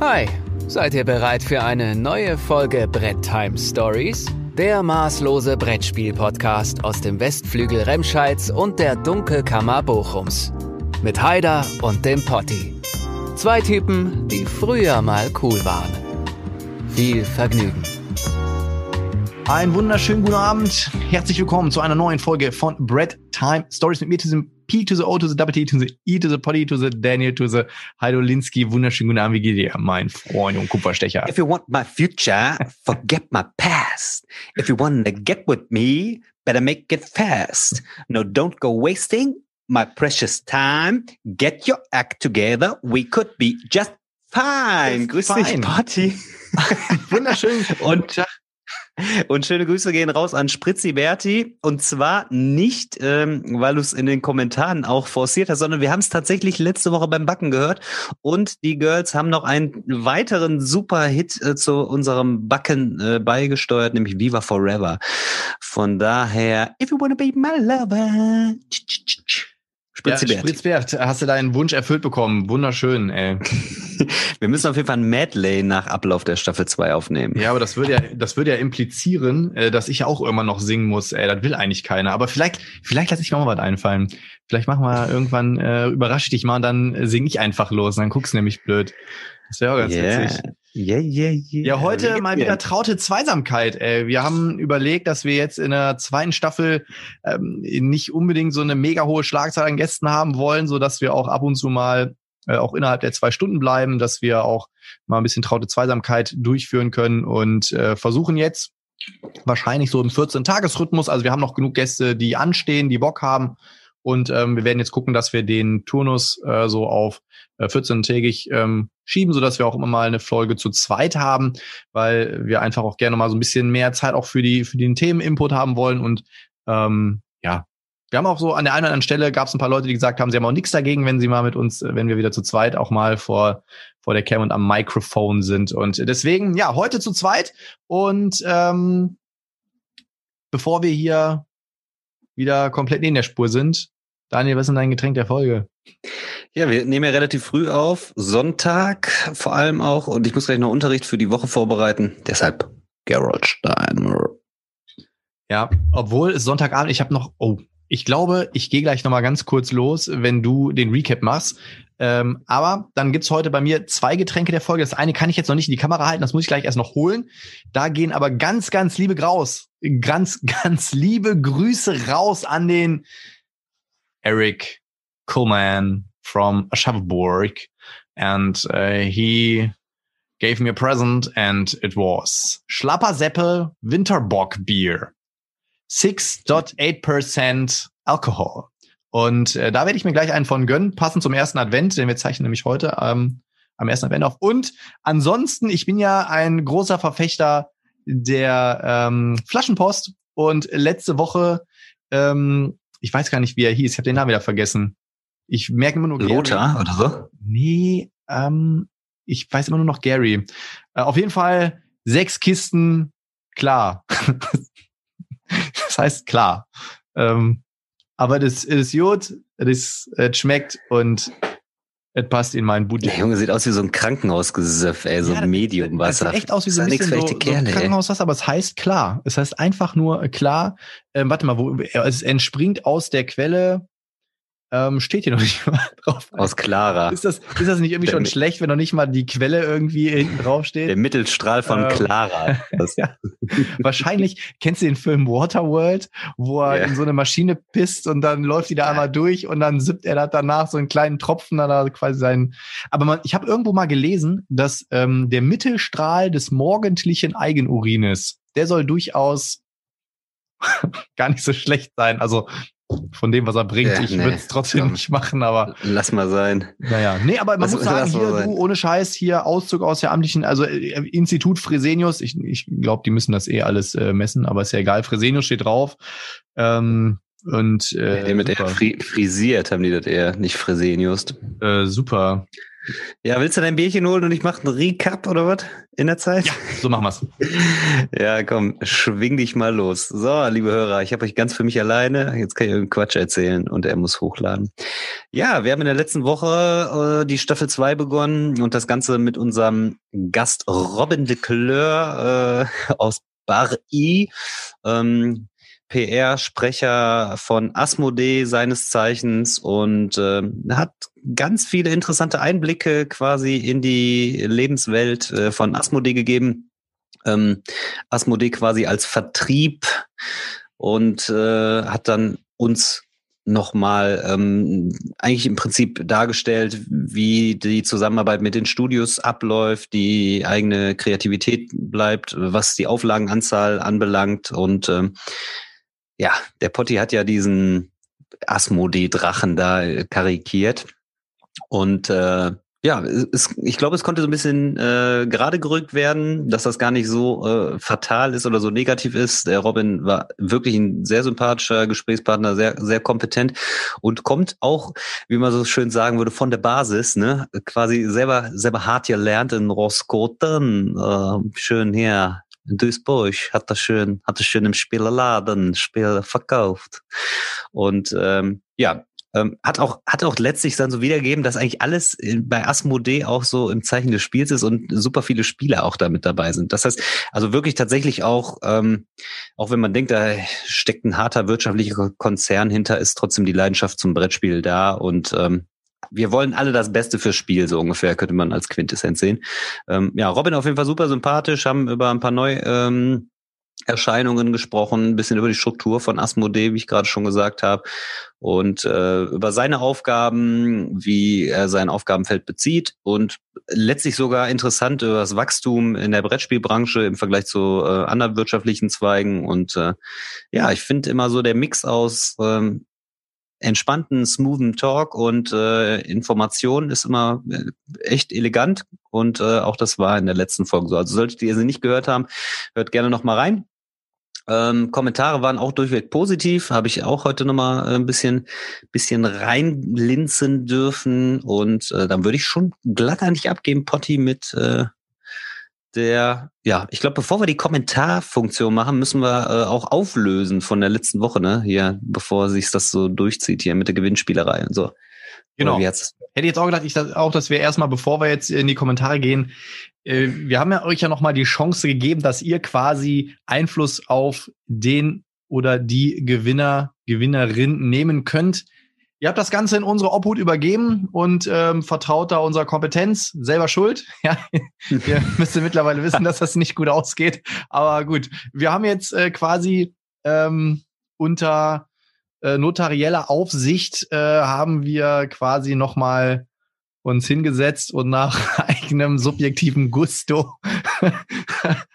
Hi, seid ihr bereit für eine neue Folge Brett Time Stories? Der maßlose Brettspiel-Podcast aus dem Westflügel Remscheids und der Dunkelkammer Bochums. Mit Haider und dem Potti. Zwei Typen, die früher mal cool waren. Viel Vergnügen. Einen wunderschönen guten Abend. Herzlich willkommen zu einer neuen Folge von Bread Time Stories mit mir, diesem P to the O to the W T to the E to the Potty to the Daniel to the Heidolinski. Wunderschönen guten Abend. Wie geht dir, mein Freund und Kupferstecher? If you want my future, forget my past. If you want to get with me, better make it fast. No, don't go wasting my precious time. Get your act together. We could be just fine. Grüß Fine. dich, Party. Wunderschön. Und, und schöne Grüße gehen raus an Spritzi Berti. Und zwar nicht, ähm, weil du es in den Kommentaren auch forciert hast, sondern wir haben es tatsächlich letzte Woche beim Backen gehört. Und die Girls haben noch einen weiteren Super-Hit äh, zu unserem Backen äh, beigesteuert, nämlich Viva Forever. Von daher, if you wanna be my lover. tsch, tsch, tsch, tsch. Ja. Spritzbert, hast du deinen Wunsch erfüllt bekommen. Wunderschön, ey. Wir müssen auf jeden Fall ein Medley nach Ablauf der Staffel 2 aufnehmen. Ja, aber das würde ja, das würde ja implizieren, äh, dass ich ja auch irgendwann noch singen muss. Ey, das will eigentlich keiner. Aber vielleicht, vielleicht lasse ich mir mal was einfallen. Vielleicht machen wir irgendwann, äh, überrasche ich dich mal und dann singe ich einfach los. Dann guckst du nämlich blöd. Das wäre auch ganz witzig. Yeah, yeah, yeah. Ja, heute mal wieder traute Zweisamkeit. Ey. Wir haben überlegt, dass wir jetzt in der zweiten Staffel ähm, nicht unbedingt so eine mega hohe Schlagzahl an Gästen haben wollen, so dass wir auch ab und zu mal äh, auch innerhalb der zwei Stunden bleiben, dass wir auch mal ein bisschen traute Zweisamkeit durchführen können und äh, versuchen jetzt wahrscheinlich so im 14-Tages-Rhythmus. Also wir haben noch genug Gäste, die anstehen, die Bock haben. Und ähm, wir werden jetzt gucken, dass wir den Turnus äh, so auf äh, 14-tägig ähm, schieben, so dass wir auch immer mal eine Folge zu zweit haben, weil wir einfach auch gerne mal so ein bisschen mehr Zeit auch für die für den Themeninput haben wollen. Und ähm, ja, wir haben auch so an der einen oder anderen Stelle gab es ein paar Leute, die gesagt haben, sie haben auch nichts dagegen, wenn sie mal mit uns, äh, wenn wir wieder zu zweit auch mal vor vor der Cam und am Mikrofon sind. Und deswegen ja heute zu zweit. Und ähm, bevor wir hier wieder komplett neben der Spur sind, Daniel, was ist denn dein Getränk der Folge? Ja, wir nehmen ja relativ früh auf, Sonntag vor allem auch, und ich muss gleich noch Unterricht für die Woche vorbereiten. Deshalb Gerald Steiner. Ja, obwohl es Sonntagabend, ich habe noch, oh, ich glaube, ich gehe gleich noch mal ganz kurz los, wenn du den Recap machst. Ähm, aber dann gibt's heute bei mir zwei Getränke der Folge. Das eine kann ich jetzt noch nicht in die Kamera halten, das muss ich gleich erst noch holen. Da gehen aber ganz, ganz liebe Graus, ganz, ganz liebe Grüße raus an den Eric Coleman from Aschaffenburg. And uh, he gave me a present and it was Schlapper Seppel Winterbock Beer. 6.8% Alcohol. Und äh, da werde ich mir gleich einen von gönnen, passend zum ersten Advent, den wir zeichnen nämlich heute ähm, am ersten Advent auf. Und ansonsten, ich bin ja ein großer Verfechter der ähm, Flaschenpost. Und letzte Woche, ähm, ich weiß gar nicht, wie er hieß, ich habe den Namen wieder vergessen. Ich merke immer nur Gary. Lothar oder so? Nee, ähm, ich weiß immer nur noch Gary. Äh, auf jeden Fall sechs Kisten, klar. das heißt klar. Ähm, aber das ist gut, das es schmeckt und es passt in meinen Der Budget. Junge sieht aus wie so ein Krankenhausgesöff, ey, so Ja, Mediumwasser. Das sieht echt aus wie so ein bisschen so, so für echte Kerle, ey. Krankenhauswasser, aber es heißt klar. Es heißt einfach nur äh, klar. Ähm, warte mal, wo, es entspringt aus der Quelle. Ähm, steht hier noch nicht mal drauf. Aus Clara. Ist das, ist das nicht irgendwie Der schon schlecht, wenn noch nicht mal die Quelle irgendwie hinten drauf steht? Der Mittelstrahl von Ähm, Clara. Ja. Wahrscheinlich kennst du den Film Waterworld, wo er Ja. in so eine Maschine pisst und dann läuft die da einmal durch und dann sippt er da danach so einen kleinen Tropfen da quasi seinen. Aber man, ich habe irgendwo mal gelesen, dass ähm, der Mittelstrahl des morgendlichen Eigenurines, der soll durchaus gar nicht so schlecht sein. Also von dem, was er bringt. Ja, ich nee, würde es trotzdem komm. nicht machen, aber Lass mal sein. naja, nee, aber man Lass- muss sagen, hier, sein. du, ohne Scheiß, hier Auszug aus der amtlichen, also äh, Institut Fresenius, ich, ich glaube, die müssen das eh alles äh, messen, aber ist ja egal, Fresenius steht drauf. Ähm, und äh, Den mit der fri frisiert haben die das eher, nicht Fresenius. äh, super. Ja, willst du dein Bierchen holen und ich mache einen Recap oder was in der Zeit? Ja, so machen wir's. ja, komm, schwing dich mal los. So, liebe Hörer, ich habe euch ganz für mich alleine. Jetzt kann ich irgendeinen Quatsch erzählen und er muss hochladen. Ja, wir haben in der letzten Woche äh, die Staffel 2 begonnen und das Ganze mit unserem Gast Robin de Kleur äh, aus Bar I. Ähm, PR-Sprecher von Asmodee seines Zeichens und äh, hat ganz viele interessante Einblicke quasi in die Lebenswelt äh, von Asmodee gegeben. Ähm, Asmodee quasi als Vertrieb und äh, hat dann uns nochmal ähm, eigentlich im Prinzip dargestellt, wie die Zusammenarbeit mit den Studios abläuft, die eigene Kreativität bleibt, was die Auflagenanzahl anbelangt und ähm, ja, der Potti hat ja diesen Asmodee-Drachen da äh, karikiert. Und äh, ja, es, ich glaube, es konnte so ein bisschen äh, gerade gerückt werden, dass das gar nicht so äh, fatal ist oder so negativ ist. Der Robin war wirklich ein sehr sympathischer Gesprächspartner, sehr, sehr kompetent und kommt auch, wie man so schön sagen würde, von der Basis, ne? Quasi selber, selber hart gelernt in Roskoten. Äh, schön hier Duisburg hat das schön, hat das schön im Spielerladen Spiel verkauft. Und ähm, ja, ähm, hat auch hat auch letztlich dann so wiedergegeben, dass eigentlich alles bei Asmodee auch so im Zeichen des Spiels ist und super viele Spieler auch damit dabei sind. Das heißt, also wirklich tatsächlich auch, ähm, auch wenn man denkt, da steckt ein harter wirtschaftlicher Konzern hinter, ist trotzdem die Leidenschaft zum Brettspiel da und ähm, wir wollen alle das Beste fürs Spiel, so ungefähr, könnte man als Quintessenz sehen. Ähm, ja, Robin auf jeden Fall super sympathisch, haben über ein paar neue ähm, Erscheinungen gesprochen, ein bisschen über die Struktur von Asmodee, wie ich gerade schon gesagt habe, und äh, über seine Aufgaben, wie er sein Aufgabenfeld bezieht und letztlich sogar interessant über das Wachstum in der Brettspielbranche im Vergleich zu äh, anderen wirtschaftlichen Zweigen. Und äh, ja, ich finde immer so der Mix aus ähm, entspannten, smoothen Talk und äh, Information ist immer äh, echt elegant und äh, auch das war in der letzten Folge so. Also solltet ihr sie nicht gehört haben, hört gerne noch mal rein. Ähm, Kommentare waren auch durchweg positiv, habe ich auch heute noch mal äh, ein bisschen, bisschen reinlinzen dürfen und äh, dann würde ich schon glatt eigentlich abgeben, Potti, mit äh, der, ja, ich glaube, bevor wir die Kommentarfunktion machen, müssen wir äh, auch auflösen von der letzten Woche, ne? Hier, bevor sich das so durchzieht hier mit der Gewinnspielerei und so. Genau. Hätte jetzt auch gedacht, ich auch, dass wir erstmal, bevor wir jetzt in die Kommentare gehen, äh, wir haben ja euch ja nochmal die Chance gegeben, dass ihr quasi Einfluss auf den oder die Gewinner, Gewinnerin nehmen könnt. Ihr habt das Ganze in unsere Obhut übergeben und ähm, vertraut da unserer Kompetenz. Selber schuld. Ja, ihr müsst mittlerweile wissen, dass das nicht gut ausgeht. Aber gut, wir haben jetzt äh, quasi ähm, unter äh, notarieller Aufsicht äh, haben wir quasi noch mal uns hingesetzt und nach eigenem subjektiven Gusto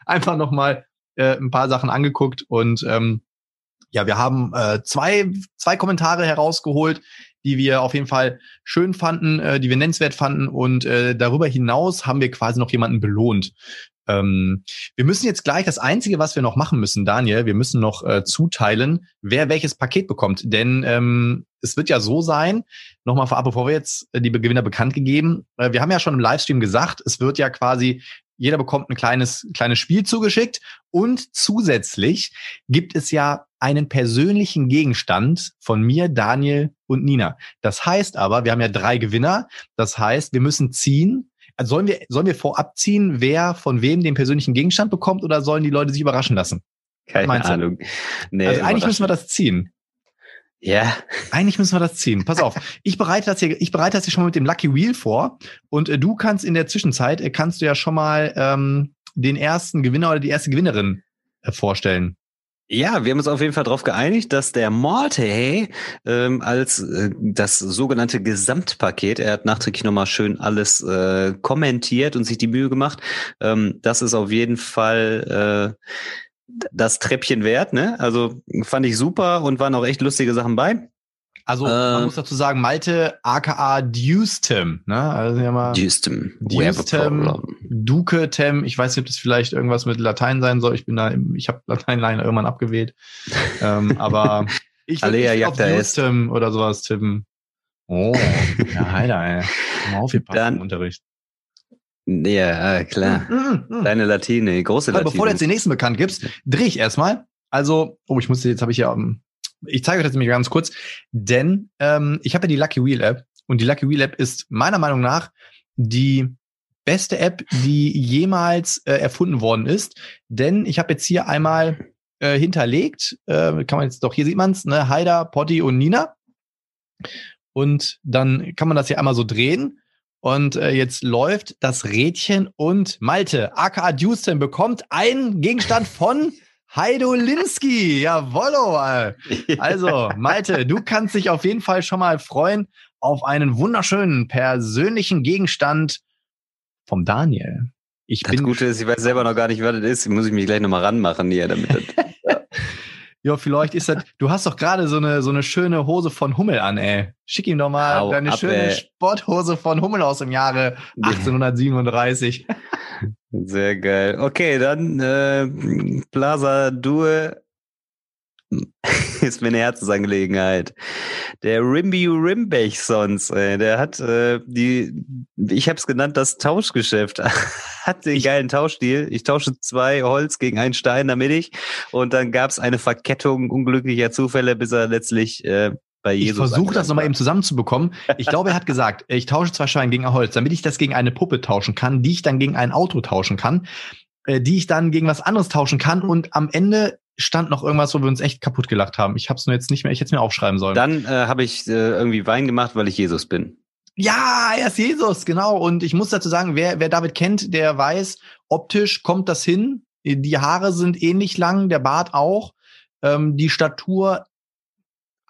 einfach noch mal äh, ein paar Sachen angeguckt und ähm, ja, wir haben äh, zwei, zwei Kommentare herausgeholt, die wir auf jeden Fall schön fanden, äh, die wir nennenswert fanden. Und äh, darüber hinaus haben wir quasi noch jemanden belohnt. Ähm, wir müssen jetzt gleich das Einzige, was wir noch machen müssen, Daniel, wir müssen noch äh, zuteilen, wer welches Paket bekommt. Denn ähm, es wird ja so sein, nochmal vorab, bevor wir jetzt äh, die Gewinner bekannt gegeben, äh, wir haben ja schon im Livestream gesagt, es wird ja quasi jeder bekommt ein kleines, kleines Spiel zugeschickt und zusätzlich gibt es ja einen persönlichen Gegenstand von mir, Daniel und Nina. Das heißt aber, wir haben ja drei Gewinner. Das heißt, wir müssen ziehen. Also sollen wir, sollen wir vorab ziehen, wer von wem den persönlichen Gegenstand bekommt oder sollen die Leute sich überraschen lassen? Keine Ahnung. Nee, also eigentlich müssen wir das ziehen. Ja. Eigentlich müssen wir das ziehen. Pass auf. Ich bereite das hier, ich bereite das hier schon mal mit dem Lucky Wheel vor. Und äh, du kannst in der Zwischenzeit, äh, kannst du ja schon mal ähm, den ersten Gewinner oder die erste Gewinnerin äh, vorstellen. Ja, wir haben uns auf jeden Fall darauf geeinigt, dass der Morte ähm, als äh, das sogenannte Gesamtpaket, er hat nachträglich nochmal schön alles äh, kommentiert und sich die Mühe gemacht, ähm, das ist auf jeden Fall äh, das Treppchen wert, ne? Also fand ich super und waren auch echt lustige Sachen bei. Also man äh, muss dazu sagen, Malte aka Dustem, ne? Also ja mal Dustem. Dustem, Duketem, ich weiß nicht, ob das vielleicht irgendwas mit Latein sein soll. Ich bin da, ich habe Latein leider irgendwann abgewählt. ähm, aber ich würde auf Dustem oder sowas tippen. Oh, ja, Heider, ey. Mal aufgepasst Dann- im Unterricht. Ja, klar. Mm, mm, mm. Deine Latine, große Aber Latine. bevor du jetzt den nächsten bekannt gibst, drehe ich erstmal. Also, oh, ich musste, jetzt habe ich ja, ähm, ich zeige euch das nämlich ganz kurz, denn ähm, ich habe ja die Lucky Wheel App und die Lucky Wheel App ist meiner Meinung nach die beste App, die jemals äh, erfunden worden ist. Denn ich habe jetzt hier einmal äh, hinterlegt, äh, kann man jetzt doch, hier sieht man's, ne, Haida, Potti und Nina. Und dann kann man das hier einmal so drehen. Und äh, jetzt läuft das Rädchen und Malte, aka Houston, bekommt einen Gegenstand von Heido Linsky. Jawollo. äh. Also, Malte, du kannst dich auf jeden Fall schon mal freuen auf einen wunderschönen persönlichen Gegenstand vom Daniel. Ich Das bin Gute ist, ich weiß selber noch gar nicht, was das ist. Muss ich mich gleich nochmal ranmachen hier, damit das Ja, vielleicht ist das. Du hast doch gerade so eine so eine schöne Hose von Hummel an, ey. Schick ihm doch mal Hau deine ab, schöne ey. Sporthose von Hummel aus dem Jahre 1837. Sehr geil. Okay, dann äh, Plaza Due ist mir eine Herzensangelegenheit. Der Rimby Rimbech sonst, ey, der hat äh, die, ich habe es genannt, das Tauschgeschäft. hat den Ich- geilen Tauschstil. Ich tausche zwei Holz gegen einen Stein, damit ich. Und dann gab es eine Verkettung unglücklicher Zufälle, bis er letztlich äh, bei Ich Jesus. versuche das nochmal eben zusammenzubekommen. Ich glaube, er hat gesagt, ich tausche zwei Steine gegen ein Holz, damit ich das gegen eine Puppe tauschen kann, die ich dann gegen ein Auto tauschen kann, äh, die ich dann gegen was anderes tauschen kann. Und am Ende stand noch irgendwas, wo wir uns echt kaputt gelacht haben. Ich habe es nur jetzt nicht mehr, ich hätte es mir aufschreiben sollen. Dann äh, habe ich äh, irgendwie Wein gemacht, weil ich Jesus bin. Ja, er ist Jesus, genau. Und ich muss dazu sagen, wer, wer David kennt, der weiß, optisch kommt das hin. Die Haare sind ähnlich lang, der Bart auch. Ähm, die Statur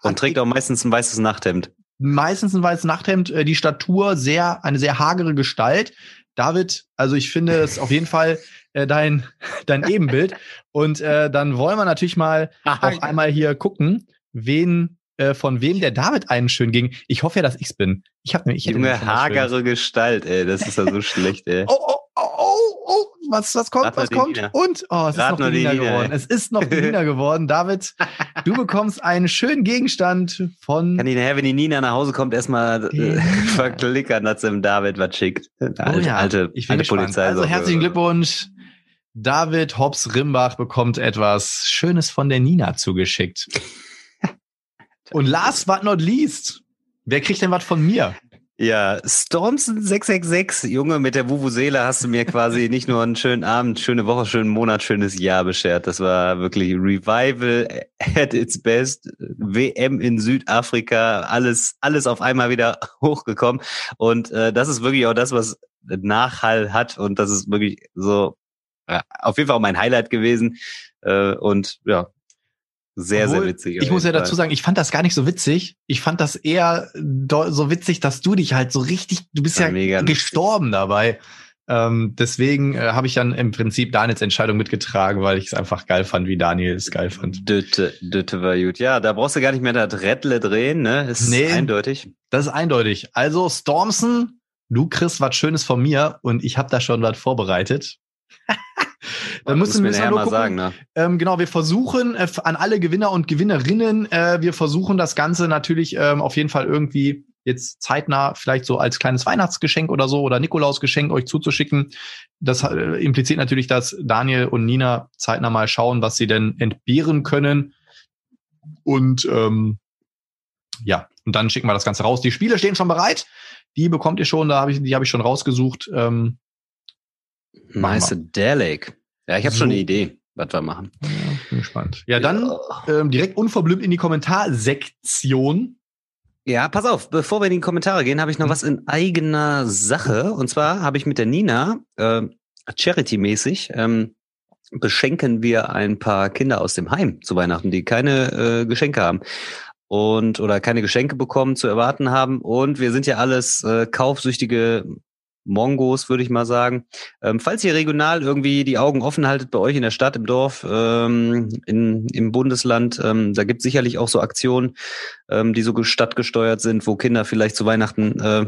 Und trägt auch meistens ein weißes Nachthemd. meistens ein weißes Nachthemd, äh, die Statur sehr, eine sehr hagere Gestalt. David, also ich finde es auf jeden Fall äh, dein, dein Ebenbild. Und äh, dann wollen wir natürlich mal auch einmal hier gucken, wen, äh, von wem der David einen schön ging. Ich hoffe ja, dass ich's bin. Ich habe ich Junge, nämlich Schönes. hagere Gestalt, ey. Das ist ja so schlecht, ey. Oh, oh, oh, oh, oh, was, was kommt, Rat was kommt? Nina. Und, oh, es Rat ist noch die Nina Nina, geworden. Es ist noch die Nina geworden. David, du bekommst einen schönen Gegenstand von Kann die nachher, wenn die Nina nach Hause kommt, erstmal äh, verklickern, dass sie dem David was schickt. Alte, Oh ja, alte, ich bin alte gespannt. Polizei. Also herzlichen Glückwunsch. David Hobbs Rimbach bekommt etwas Schönes von der Nina zugeschickt. Und last but not least, wer kriegt denn was von mir? Ja, Stormson 666, Junge, mit der Vuvuzela hast du mir quasi nicht nur einen schönen Abend, schöne Woche, schönen Monat, schönes Jahr beschert. Das war wirklich Revival at its best. WM in Südafrika, alles, alles auf einmal wieder hochgekommen. Und äh, das ist wirklich auch das, was Nachhall hat. Und das ist wirklich so, ja, auf jeden Fall auch mein Highlight gewesen. Äh, und ja, sehr, Obwohl, sehr witzig. Ich muss ja dazu sagen, ich fand das gar nicht so witzig. Ich fand das eher so witzig, dass du dich halt so richtig, du bist Ja, ja, gestorben dabei. Ähm, deswegen äh, habe ich dann im Prinzip Daniels Entscheidung mitgetragen, weil ich es einfach geil fand, wie Daniel es geil fand. Dütte, Dütte war gut. Ja, da brauchst du gar nicht mehr das Rädle drehen, ne? Ist Nee. eindeutig. Das ist eindeutig. Also Stormson, du kriegst was Schönes von mir und ich habe da schon was vorbereitet. Dann Musst müssen mir wir nachher mal gucken. sagen, ne? Ähm, genau, wir versuchen äh, an alle Gewinner und Gewinnerinnen, äh, wir versuchen das Ganze natürlich ähm, auf jeden Fall irgendwie jetzt zeitnah vielleicht so als kleines Weihnachtsgeschenk oder so oder Nikolausgeschenk euch zuzuschicken. Das äh, impliziert natürlich, dass Daniel und Nina zeitnah mal schauen, was sie denn entbehren können. Und ähm, ja, und dann schicken wir das Ganze raus. Die Spiele stehen schon bereit. Die bekommt ihr schon, da habe ich, die habe ich schon rausgesucht. Ähm. Mycedelic. Ja, ich habe So. schon eine Idee, was wir machen. ja, bin gespannt. Ja, dann ähm, direkt unverblümt in die Kommentarsektion. Ja, pass auf, bevor wir in die Kommentare gehen, habe ich noch Mhm. was in eigener Sache. Und zwar habe ich mit der Nina äh, Charity-mäßig ähm, beschenken wir ein paar Kinder aus dem Heim zu Weihnachten, die keine äh, Geschenke haben und oder keine Geschenke bekommen zu erwarten haben. Und wir sind ja alles äh, kaufsüchtige Mongos, würde ich mal sagen. Ähm, falls ihr regional irgendwie die Augen offen haltet bei euch in der Stadt, im Dorf, ähm, in, im Bundesland, ähm, da gibt sicherlich auch so Aktionen, ähm, die so ge- stadtgesteuert sind, wo Kinder vielleicht zu Weihnachten, äh,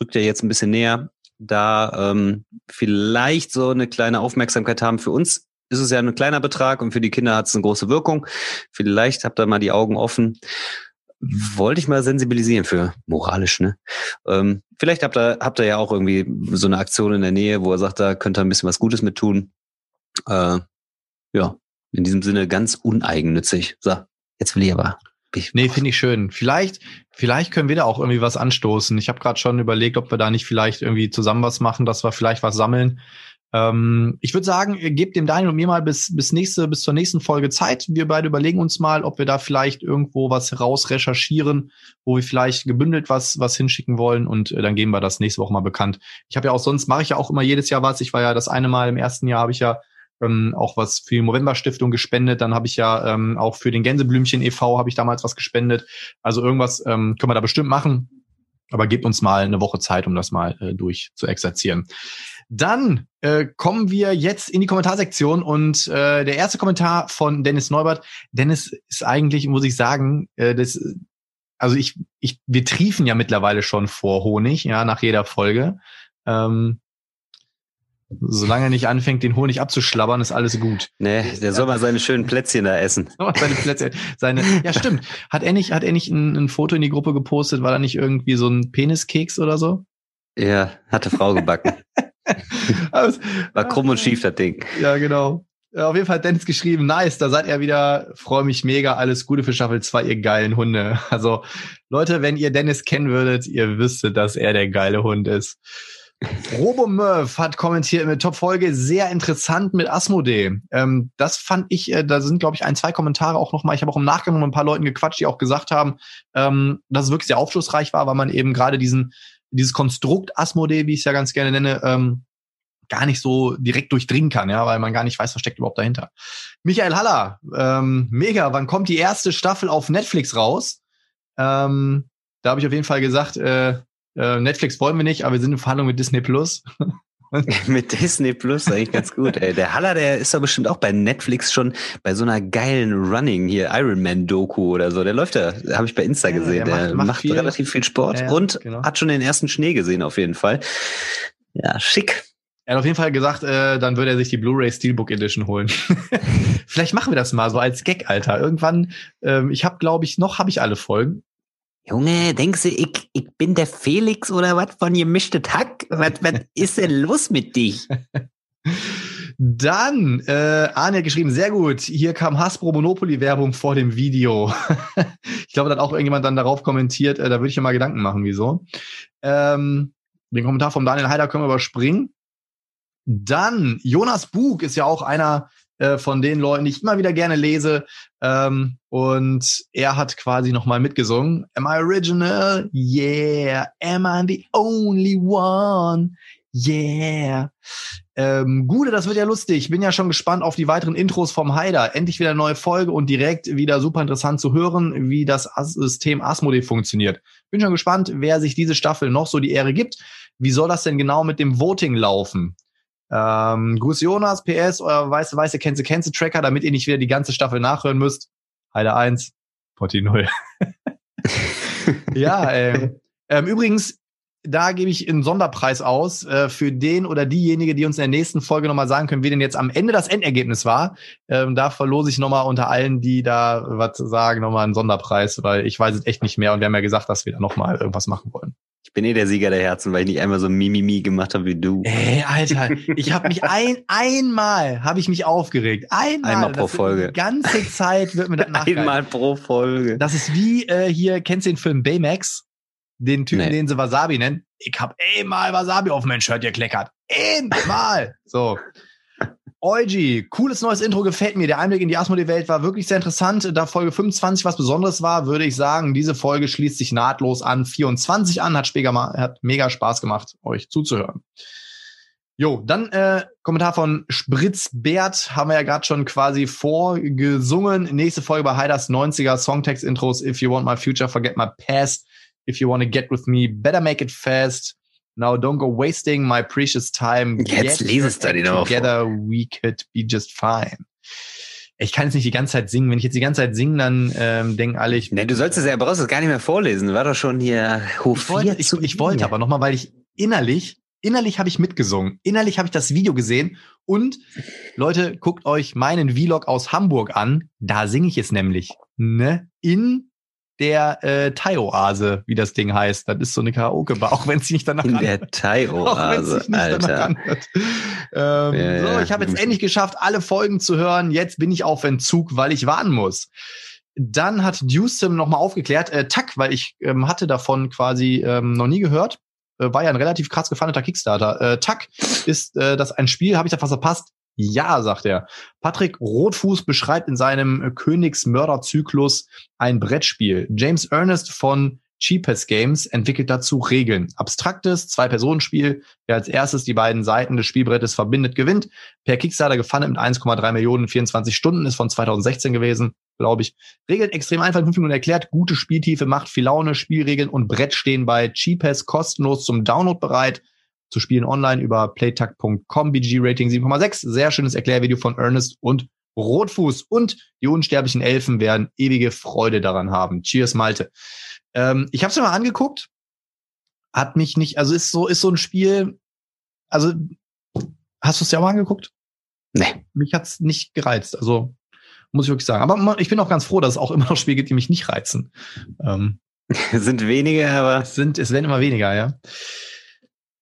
rückt ja jetzt ein bisschen näher, da ähm, vielleicht so eine kleine Aufmerksamkeit haben. Für uns ist es ja ein kleiner Betrag und für die Kinder hat es eine große Wirkung. Vielleicht habt ihr mal die Augen offen. Wollte ich mal sensibilisieren für moralisch, ne? Ähm, vielleicht habt ihr, habt ihr ja auch irgendwie so eine Aktion in der Nähe, wo er sagt, da könnt ihr ein bisschen was Gutes mit tun. Äh, ja, in diesem Sinne ganz uneigennützig. So, jetzt will ich aber. Ich nee, finde ich schön. Vielleicht, vielleicht können wir da auch irgendwie was anstoßen. Ich habe gerade schon überlegt, ob wir da nicht vielleicht irgendwie zusammen was machen, dass wir vielleicht was sammeln. Ähm, ich würde sagen, gebt dem Daniel und mir mal bis, bis nächste, bis zur nächsten Folge Zeit. Wir beide überlegen uns mal, ob wir da vielleicht irgendwo was raus recherchieren, wo wir vielleicht gebündelt was, was hinschicken wollen und äh, dann geben wir das nächste Woche mal bekannt. Ich habe ja auch sonst mache ich ja auch immer jedes Jahr was. Ich war ja das eine Mal im ersten Jahr habe ich ja ähm, auch was für die Movember Stiftung gespendet. Dann habe ich ja ähm, auch für den Gänseblümchen e.V. habe ich damals was gespendet. Also irgendwas ähm, können wir da bestimmt machen. Aber gebt uns mal eine Woche Zeit, um das mal äh, durch zu exerzieren. Dann äh, kommen wir jetzt in die Kommentarsektion und äh, der erste Kommentar von Dennis Neubert. Dennis ist eigentlich, muss ich sagen, äh, das, also ich, ich, wir triefen ja mittlerweile schon vor Honig, ja, nach jeder Folge. Ähm, solange er nicht anfängt, den Honig abzuschlabbern, ist alles gut. Nee, der soll mal seine schönen Plätzchen da essen. seine Plätzchen, seine, ja stimmt. Hat er nicht, hat er nicht ein, ein Foto in die Gruppe gepostet? War da nicht irgendwie so ein Peniskeks oder so? Ja, hatte Frau gebacken. War krumm und schief, das Ding. Ja, genau. Auf jeden Fall hat Dennis geschrieben, nice, da seid ihr wieder, freue mich mega, alles Gute für Staffel 2, ihr geilen Hunde. Also Leute, wenn ihr Dennis kennen würdet, ihr wüsstet, dass er der geile Hund ist. Robo Murph hat kommentiert mit Top-Folge, sehr interessant mit Asmodee. Ähm, das fand ich, äh, da sind, glaube ich, ein, zwei Kommentare auch nochmal. Ich habe auch im Nachgang mit ein paar Leuten gequatscht, die auch gesagt haben, ähm, dass es wirklich sehr aufschlussreich war, weil man eben gerade diesen, dieses Konstrukt Asmodee, wie ich es ja ganz gerne nenne, ähm, gar nicht so direkt durchdringen kann, ja, weil man gar nicht weiß, was steckt überhaupt dahinter. Michael Haller, ähm, mega, wann kommt die erste Staffel auf Netflix raus? Ähm, da habe ich auf jeden Fall gesagt, äh, äh, Netflix wollen wir nicht, aber wir sind in Verhandlung mit Disney Plus. mit Disney Plus eigentlich ganz gut. Ey. Der Haller, der ist doch bestimmt auch bei Netflix schon bei so einer geilen Running hier Iron Man Doku oder so. Der läuft da, habe ich bei Insta gesehen. der, der macht, macht viel. relativ viel Sport ja, ja, und genau. hat schon den ersten Schnee gesehen auf jeden Fall. Ja, schick. Er hat auf jeden Fall gesagt, äh, dann würde er sich die Blu-ray Steelbook Edition holen. Vielleicht machen wir das mal so als Gag, Alter. Irgendwann, ähm, ich habe, glaube ich, noch habe ich alle Folgen. Junge, denkst du, ich, ich bin der Felix oder was von gemischte Hack? Was, was ist denn los mit dich? Dann, äh, Arne hat geschrieben, sehr gut, hier kam Hasbro Monopoly Werbung vor dem Video. ich glaube, da hat auch irgendjemand dann darauf kommentiert, äh, da würde ich mir mal Gedanken machen, wieso. Ähm, den Kommentar von Daniel Heider können wir überspringen. Dann, Jonas Bug ist ja auch einer äh, von den Leuten, die ich immer wieder gerne lese. Ähm, und er hat quasi nochmal mitgesungen. Am I original? Yeah. Am I the only one? Yeah. Ähm, Gude, das wird ja lustig. Bin ja schon gespannt auf die weiteren Intros vom Haider. Endlich wieder eine neue Folge und direkt wieder super interessant zu hören, wie das System Asmodee funktioniert. Bin schon gespannt, wer sich diese Staffel noch so die Ehre gibt. Wie soll das denn genau mit dem Voting laufen? Ähm, Gruß Jonas, PS, euer weiße, weiße Kenze Kenze Tracker, damit ihr nicht wieder die ganze Staffel nachhören müsst. Heide 1, Potti 0. ja, ähm, ähm, übrigens, da gebe ich einen Sonderpreis aus äh, für den oder diejenige, die uns in der nächsten Folge nochmal sagen können, wie denn jetzt am Ende das Endergebnis war. Ähm, da verlose ich nochmal unter allen, die da was sagen, nochmal einen Sonderpreis, weil ich weiß es echt nicht mehr und wir haben ja gesagt, dass wir da nochmal irgendwas machen wollen. Ich bin eh der Sieger der Herzen, weil ich nicht einmal so Mimimi gemacht habe wie du. Ey, Alter, ich habe mich ein einmal habe ich mich aufgeregt. Einmal, einmal pro Folge. Die ganze Zeit wird mir das nachgehalten. Einmal pro Folge. Das ist wie äh, hier kennst du den Film Baymax? Den Typen, nee. den sie Wasabi nennen. Ich hab einmal Wasabi auf mein Shirt gekleckert. Einmal. so. Eugi, cooles neues Intro gefällt mir. Der Einblick in die Asmodee-Welt war wirklich sehr interessant. Da Folge 25 was Besonderes war, würde ich sagen, diese Folge schließt sich nahtlos an 24 an. Hat, hat mega Spaß gemacht, euch zuzuhören. Jo, dann äh, Kommentar von Spritzbert haben wir ja gerade schon quasi vorgesungen. Nächste Folge bei Haiders 90er Songtext-Intros. If you want my future, forget my past. If you want to get with me, better make it fast. Now don't go wasting my precious time. Jetzt lese es da noch Together we could be just fine. Ich kann jetzt nicht die ganze Zeit singen. Wenn ich jetzt die ganze Zeit singe, dann ähm, denken alle, ich. Nee, du sollst es ja, brauchst es gar nicht mehr vorlesen. War doch schon hier hoch Ich wollte, ich, ich wollte aber nochmal, weil ich innerlich, innerlich habe ich mitgesungen. Innerlich habe ich das Video gesehen. Und Leute, guckt euch meinen Vlog aus Hamburg an. Da singe ich es nämlich. Ne? In der äh, Thai-Oase, wie das Ding heißt. Das ist so eine Karaoke-Bar, auch wenn es sich nicht danach In der Thai-Oase, Alter. Ähm, Ja, so, ich habe jetzt endlich geschafft, alle Folgen zu hören. Jetzt bin ich auf Entzug, weil ich warten muss. Dann hat Dewsum nochmal aufgeklärt, äh, Tack, weil ich ähm, hatte davon quasi ähm, noch nie gehört. Äh, war ja ein relativ krass gefundeter Kickstarter. Äh, Tack, ist äh, das ein Spiel? Habe ich da was verpasst? Ja, sagt er. Patrick Rotfuß beschreibt in seinem äh, Königsmörderzyklus ein Brettspiel. James Ernest von Cheapest Games entwickelt dazu Regeln. Abstraktes Zwei-Personen-Spiel. Wer als erstes die beiden Seiten des Spielbrettes verbindet, gewinnt. Per Kickstarter gefundet mit 1,3 Millionen 24 Stunden, ist von 2016 gewesen, glaube ich. Regeln extrem einfach in fünf Minuten erklärt. Gute Spieltiefe, macht viel Laune. Spielregeln und Brett stehen bei Cheapest kostenlos zum Download bereit. Zu spielen online über playtag.com, BG-Rating 7,6. Sehr schönes Erklärvideo von Ernest und Rotfuß. Und die unsterblichen Elfen werden ewige Freude daran haben. Cheers, Malte. Ähm, ich habe es mir mal angeguckt. Hat mich nicht, also ist so, ist so ein Spiel, also hast du es ja mal angeguckt? Nee. Mich hat's nicht gereizt. Also muss ich wirklich sagen. Aber ich bin auch ganz froh, dass es auch immer noch Spiele gibt, die mich nicht reizen. Ähm, Sind wenige, aber es sind, es werden immer weniger, ja.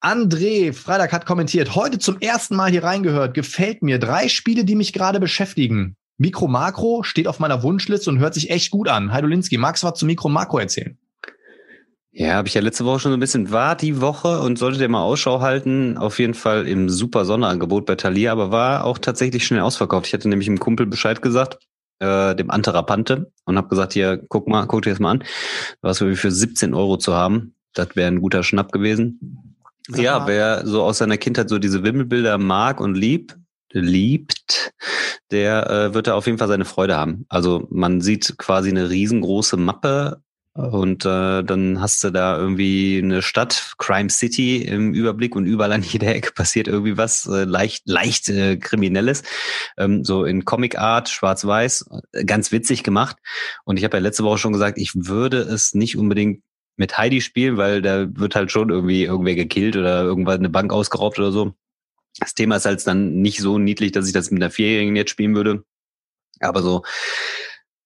André Freitag hat kommentiert, heute zum ersten Mal hier reingehört, gefällt mir. Drei Spiele, die mich gerade beschäftigen. Mikro Makro steht auf meiner Wunschliste und hört sich echt gut an. Heidolinski, magst du was zu Mikro Makro erzählen? Ja, habe ich ja letzte Woche schon so ein bisschen war die Woche und solltet ihr mal Ausschau halten. Auf jeden Fall im super Sonderangebot bei Thalia, aber war auch tatsächlich schnell ausverkauft. Ich hatte nämlich einem Kumpel Bescheid gesagt, äh, dem Anterapante, und habe gesagt, hier, guck mal, guck dir das mal an. Was wir für 17 Euro zu haben. Das wäre ein guter Schnapp gewesen. Sag ja, mal. wer so aus seiner Kindheit so diese Wimmelbilder mag und liebt, liebt, der äh, wird da auf jeden Fall seine Freude haben. Also man sieht quasi eine riesengroße Mappe und äh, dann hast du da irgendwie eine Stadt, Crime City im Überblick und überall an jeder Ecke passiert irgendwie was äh, leicht, leicht äh, Kriminelles. Ähm, so in Comic Art, schwarz-weiß, äh, ganz witzig gemacht. Und ich habe ja letzte Woche schon gesagt, ich würde es nicht unbedingt mit Heidi spielen, weil da wird halt schon irgendwie irgendwer gekillt oder irgendwann eine Bank ausgeraubt oder so. Das Thema ist halt dann nicht so niedlich, dass ich das mit einer Vierjährigen jetzt spielen würde. Aber so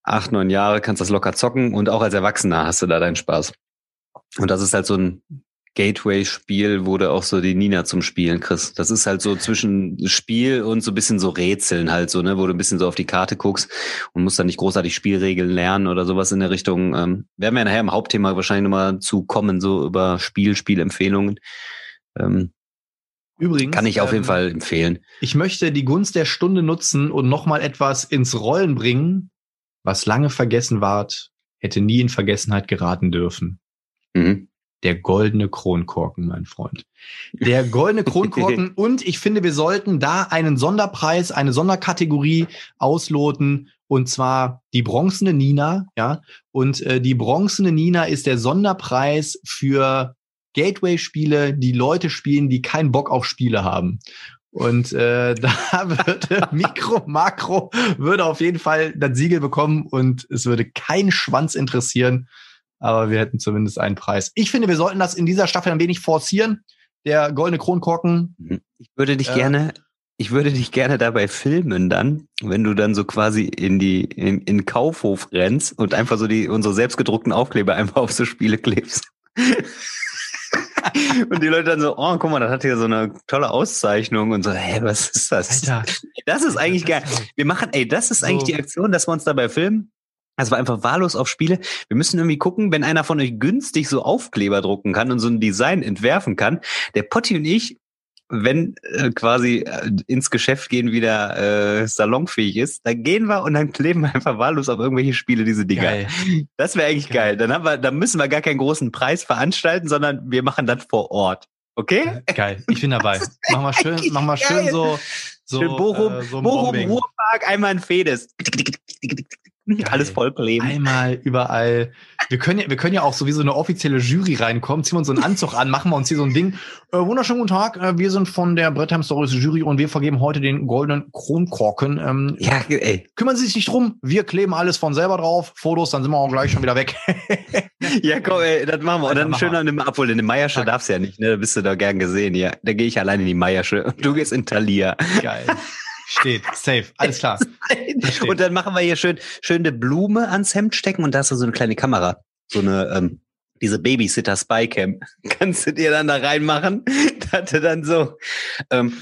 acht, neun Jahre kannst du das locker zocken und auch als Erwachsener hast du da deinen Spaß. Und das ist halt so ein Gateway-Spiel, wo du auch so die Nina zum Spielen kriegst. Das ist halt so zwischen Spiel und so ein bisschen so Rätseln halt so, ne, wo du ein bisschen so auf die Karte guckst und musst dann nicht großartig Spielregeln lernen oder sowas in der Richtung. Ähm, werden wir nachher im Hauptthema wahrscheinlich nochmal zu kommen, so über Spiel, Spielempfehlungen. Ähm, Übrigens. kann ich auf jeden ähm, Fall empfehlen. Ich möchte die Gunst der Stunde nutzen und nochmal etwas ins Rollen bringen, was lange vergessen ward, hätte nie in Vergessenheit geraten dürfen. Mhm. Der goldene Kronkorken, mein Freund. Der goldene Kronkorken. und ich finde, wir sollten da einen Sonderpreis, eine Sonderkategorie ausloten. Und zwar die bronzene Nina, ja. Und äh, die bronzene Nina ist der Sonderpreis für Gateway-Spiele, die Leute spielen, die keinen Bock auf Spiele haben. Und äh, da würde Mikro, Makro würde auf jeden Fall das Siegel bekommen und es würde keinen Schwanz interessieren, aber wir hätten zumindest einen Preis. Ich finde, wir sollten das in dieser Staffel ein wenig forcieren. Der goldene Kronkorken. Ich würde dich Äh. gerne, ich würde dich gerne dabei filmen dann, wenn du dann so quasi in die, in, in den Kaufhof rennst und einfach so die, unsere selbstgedruckten Aufkleber einfach auf so Spiele klebst. und die Leute dann so, oh, guck mal, das hat hier so eine tolle Auszeichnung und so, hä, was ist das? Das ist eigentlich geil. Wir machen, ey, das ist eigentlich die Aktion, dass wir uns dabei filmen. Das war einfach wahllos auf Spiele. Wir müssen irgendwie gucken, wenn einer von euch günstig so Aufkleber drucken kann und so ein Design entwerfen kann. Der Potti und ich, wenn äh, quasi äh, ins Geschäft gehen wieder äh, salonfähig ist, dann gehen wir und dann kleben wir einfach wahllos auf irgendwelche Spiele diese Dinger. Geil. Das wäre eigentlich Geil. geil. Dann haben wir, dann müssen wir gar keinen großen Preis veranstalten, sondern wir machen das vor Ort. Okay? Geil. Ich bin dabei. Mach mal schön, Eigentlich mach mal schön so, so, Schön Bochum, äh, so Bochum. Ruhrpark, einmal ein Fedes. Alles vollkleben. Einmal überall. Wir können ja, wir können ja auch so wie so eine offizielle Jury reinkommen, ziehen wir uns so einen Anzug an, machen wir uns hier so ein Ding. Äh, wunderschönen guten Tag, äh, wir sind von der Brettheim Stories Jury und wir vergeben heute den goldenen Kronkorken. Ähm, Ja, ey. Kümmern Sie sich nicht drum, wir kleben alles von selber drauf, Fotos, dann sind wir auch gleich schon wieder weg. Ja, komm, ey, das machen wir. Und dann mach schön an dem, obwohl in Meiersche darfst du ja nicht, ne? Da bist du da gern gesehen, ja. Da gehe ich allein in die Meiersche und du gehst in Thalia. Geil. Steht, safe, alles klar. Und dann machen wir hier schön, schön eine Blume ans Hemd stecken und da hast du so eine kleine Kamera. So eine, ähm, diese Babysitter Spycam. Kannst du dir dann da reinmachen? Da hatte dann so, ähm,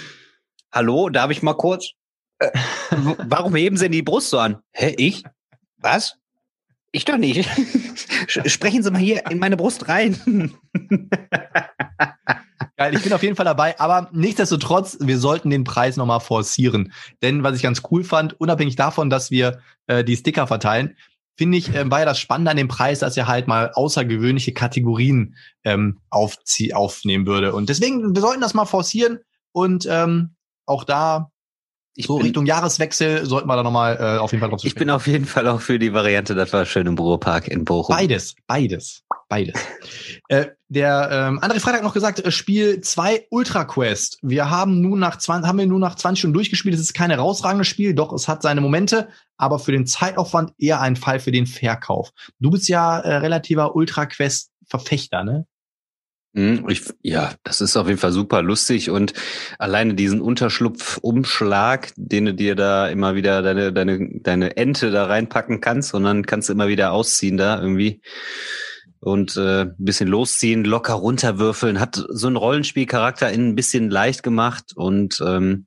hallo, darf ich mal kurz? Äh, warum heben sie denn die Brust so an? Hä, ich? Was? Ich doch nicht. Sprechen Sie mal hier in meine Brust rein. Geil, ich bin auf jeden Fall dabei, aber nichtsdestotrotz, wir sollten den Preis nochmal forcieren. Denn was ich ganz cool fand, unabhängig davon, dass wir äh, die Sticker verteilen, finde ich, äh, war ja das Spannende an dem Preis, dass er halt mal außergewöhnliche Kategorien ähm, aufzie aufnehmen würde. Und deswegen, wir sollten das mal forcieren und ähm, auch da ich so bin, Richtung Jahreswechsel sollten wir da nochmal äh, auf jeden Fall drauf Ich bin auf jeden Fall auch für die Variante, das war schön im Ruhrpark in Bochum. Beides, beides, beides. äh, der ähm, André Freitag noch gesagt, äh, Spiel 2 Ultra Quest. Wir haben nun nach 20, haben wir nur nach 20 Stunden durchgespielt. Es ist kein herausragendes Spiel, doch es hat seine Momente, aber für den Zeitaufwand eher ein Fall für den Verkauf. Du bist ja äh, relativer Ultra Quest Verfechter, ne? Hm, ich, ja, das ist auf jeden Fall super lustig und alleine diesen Unterschlupfumschlag, den du dir da immer wieder deine, deine, deine Ente da reinpacken kannst und dann kannst du immer wieder ausziehen da irgendwie und äh, ein bisschen losziehen, locker runterwürfeln, hat so einen Rollenspielcharakter in ein bisschen leicht gemacht und ähm,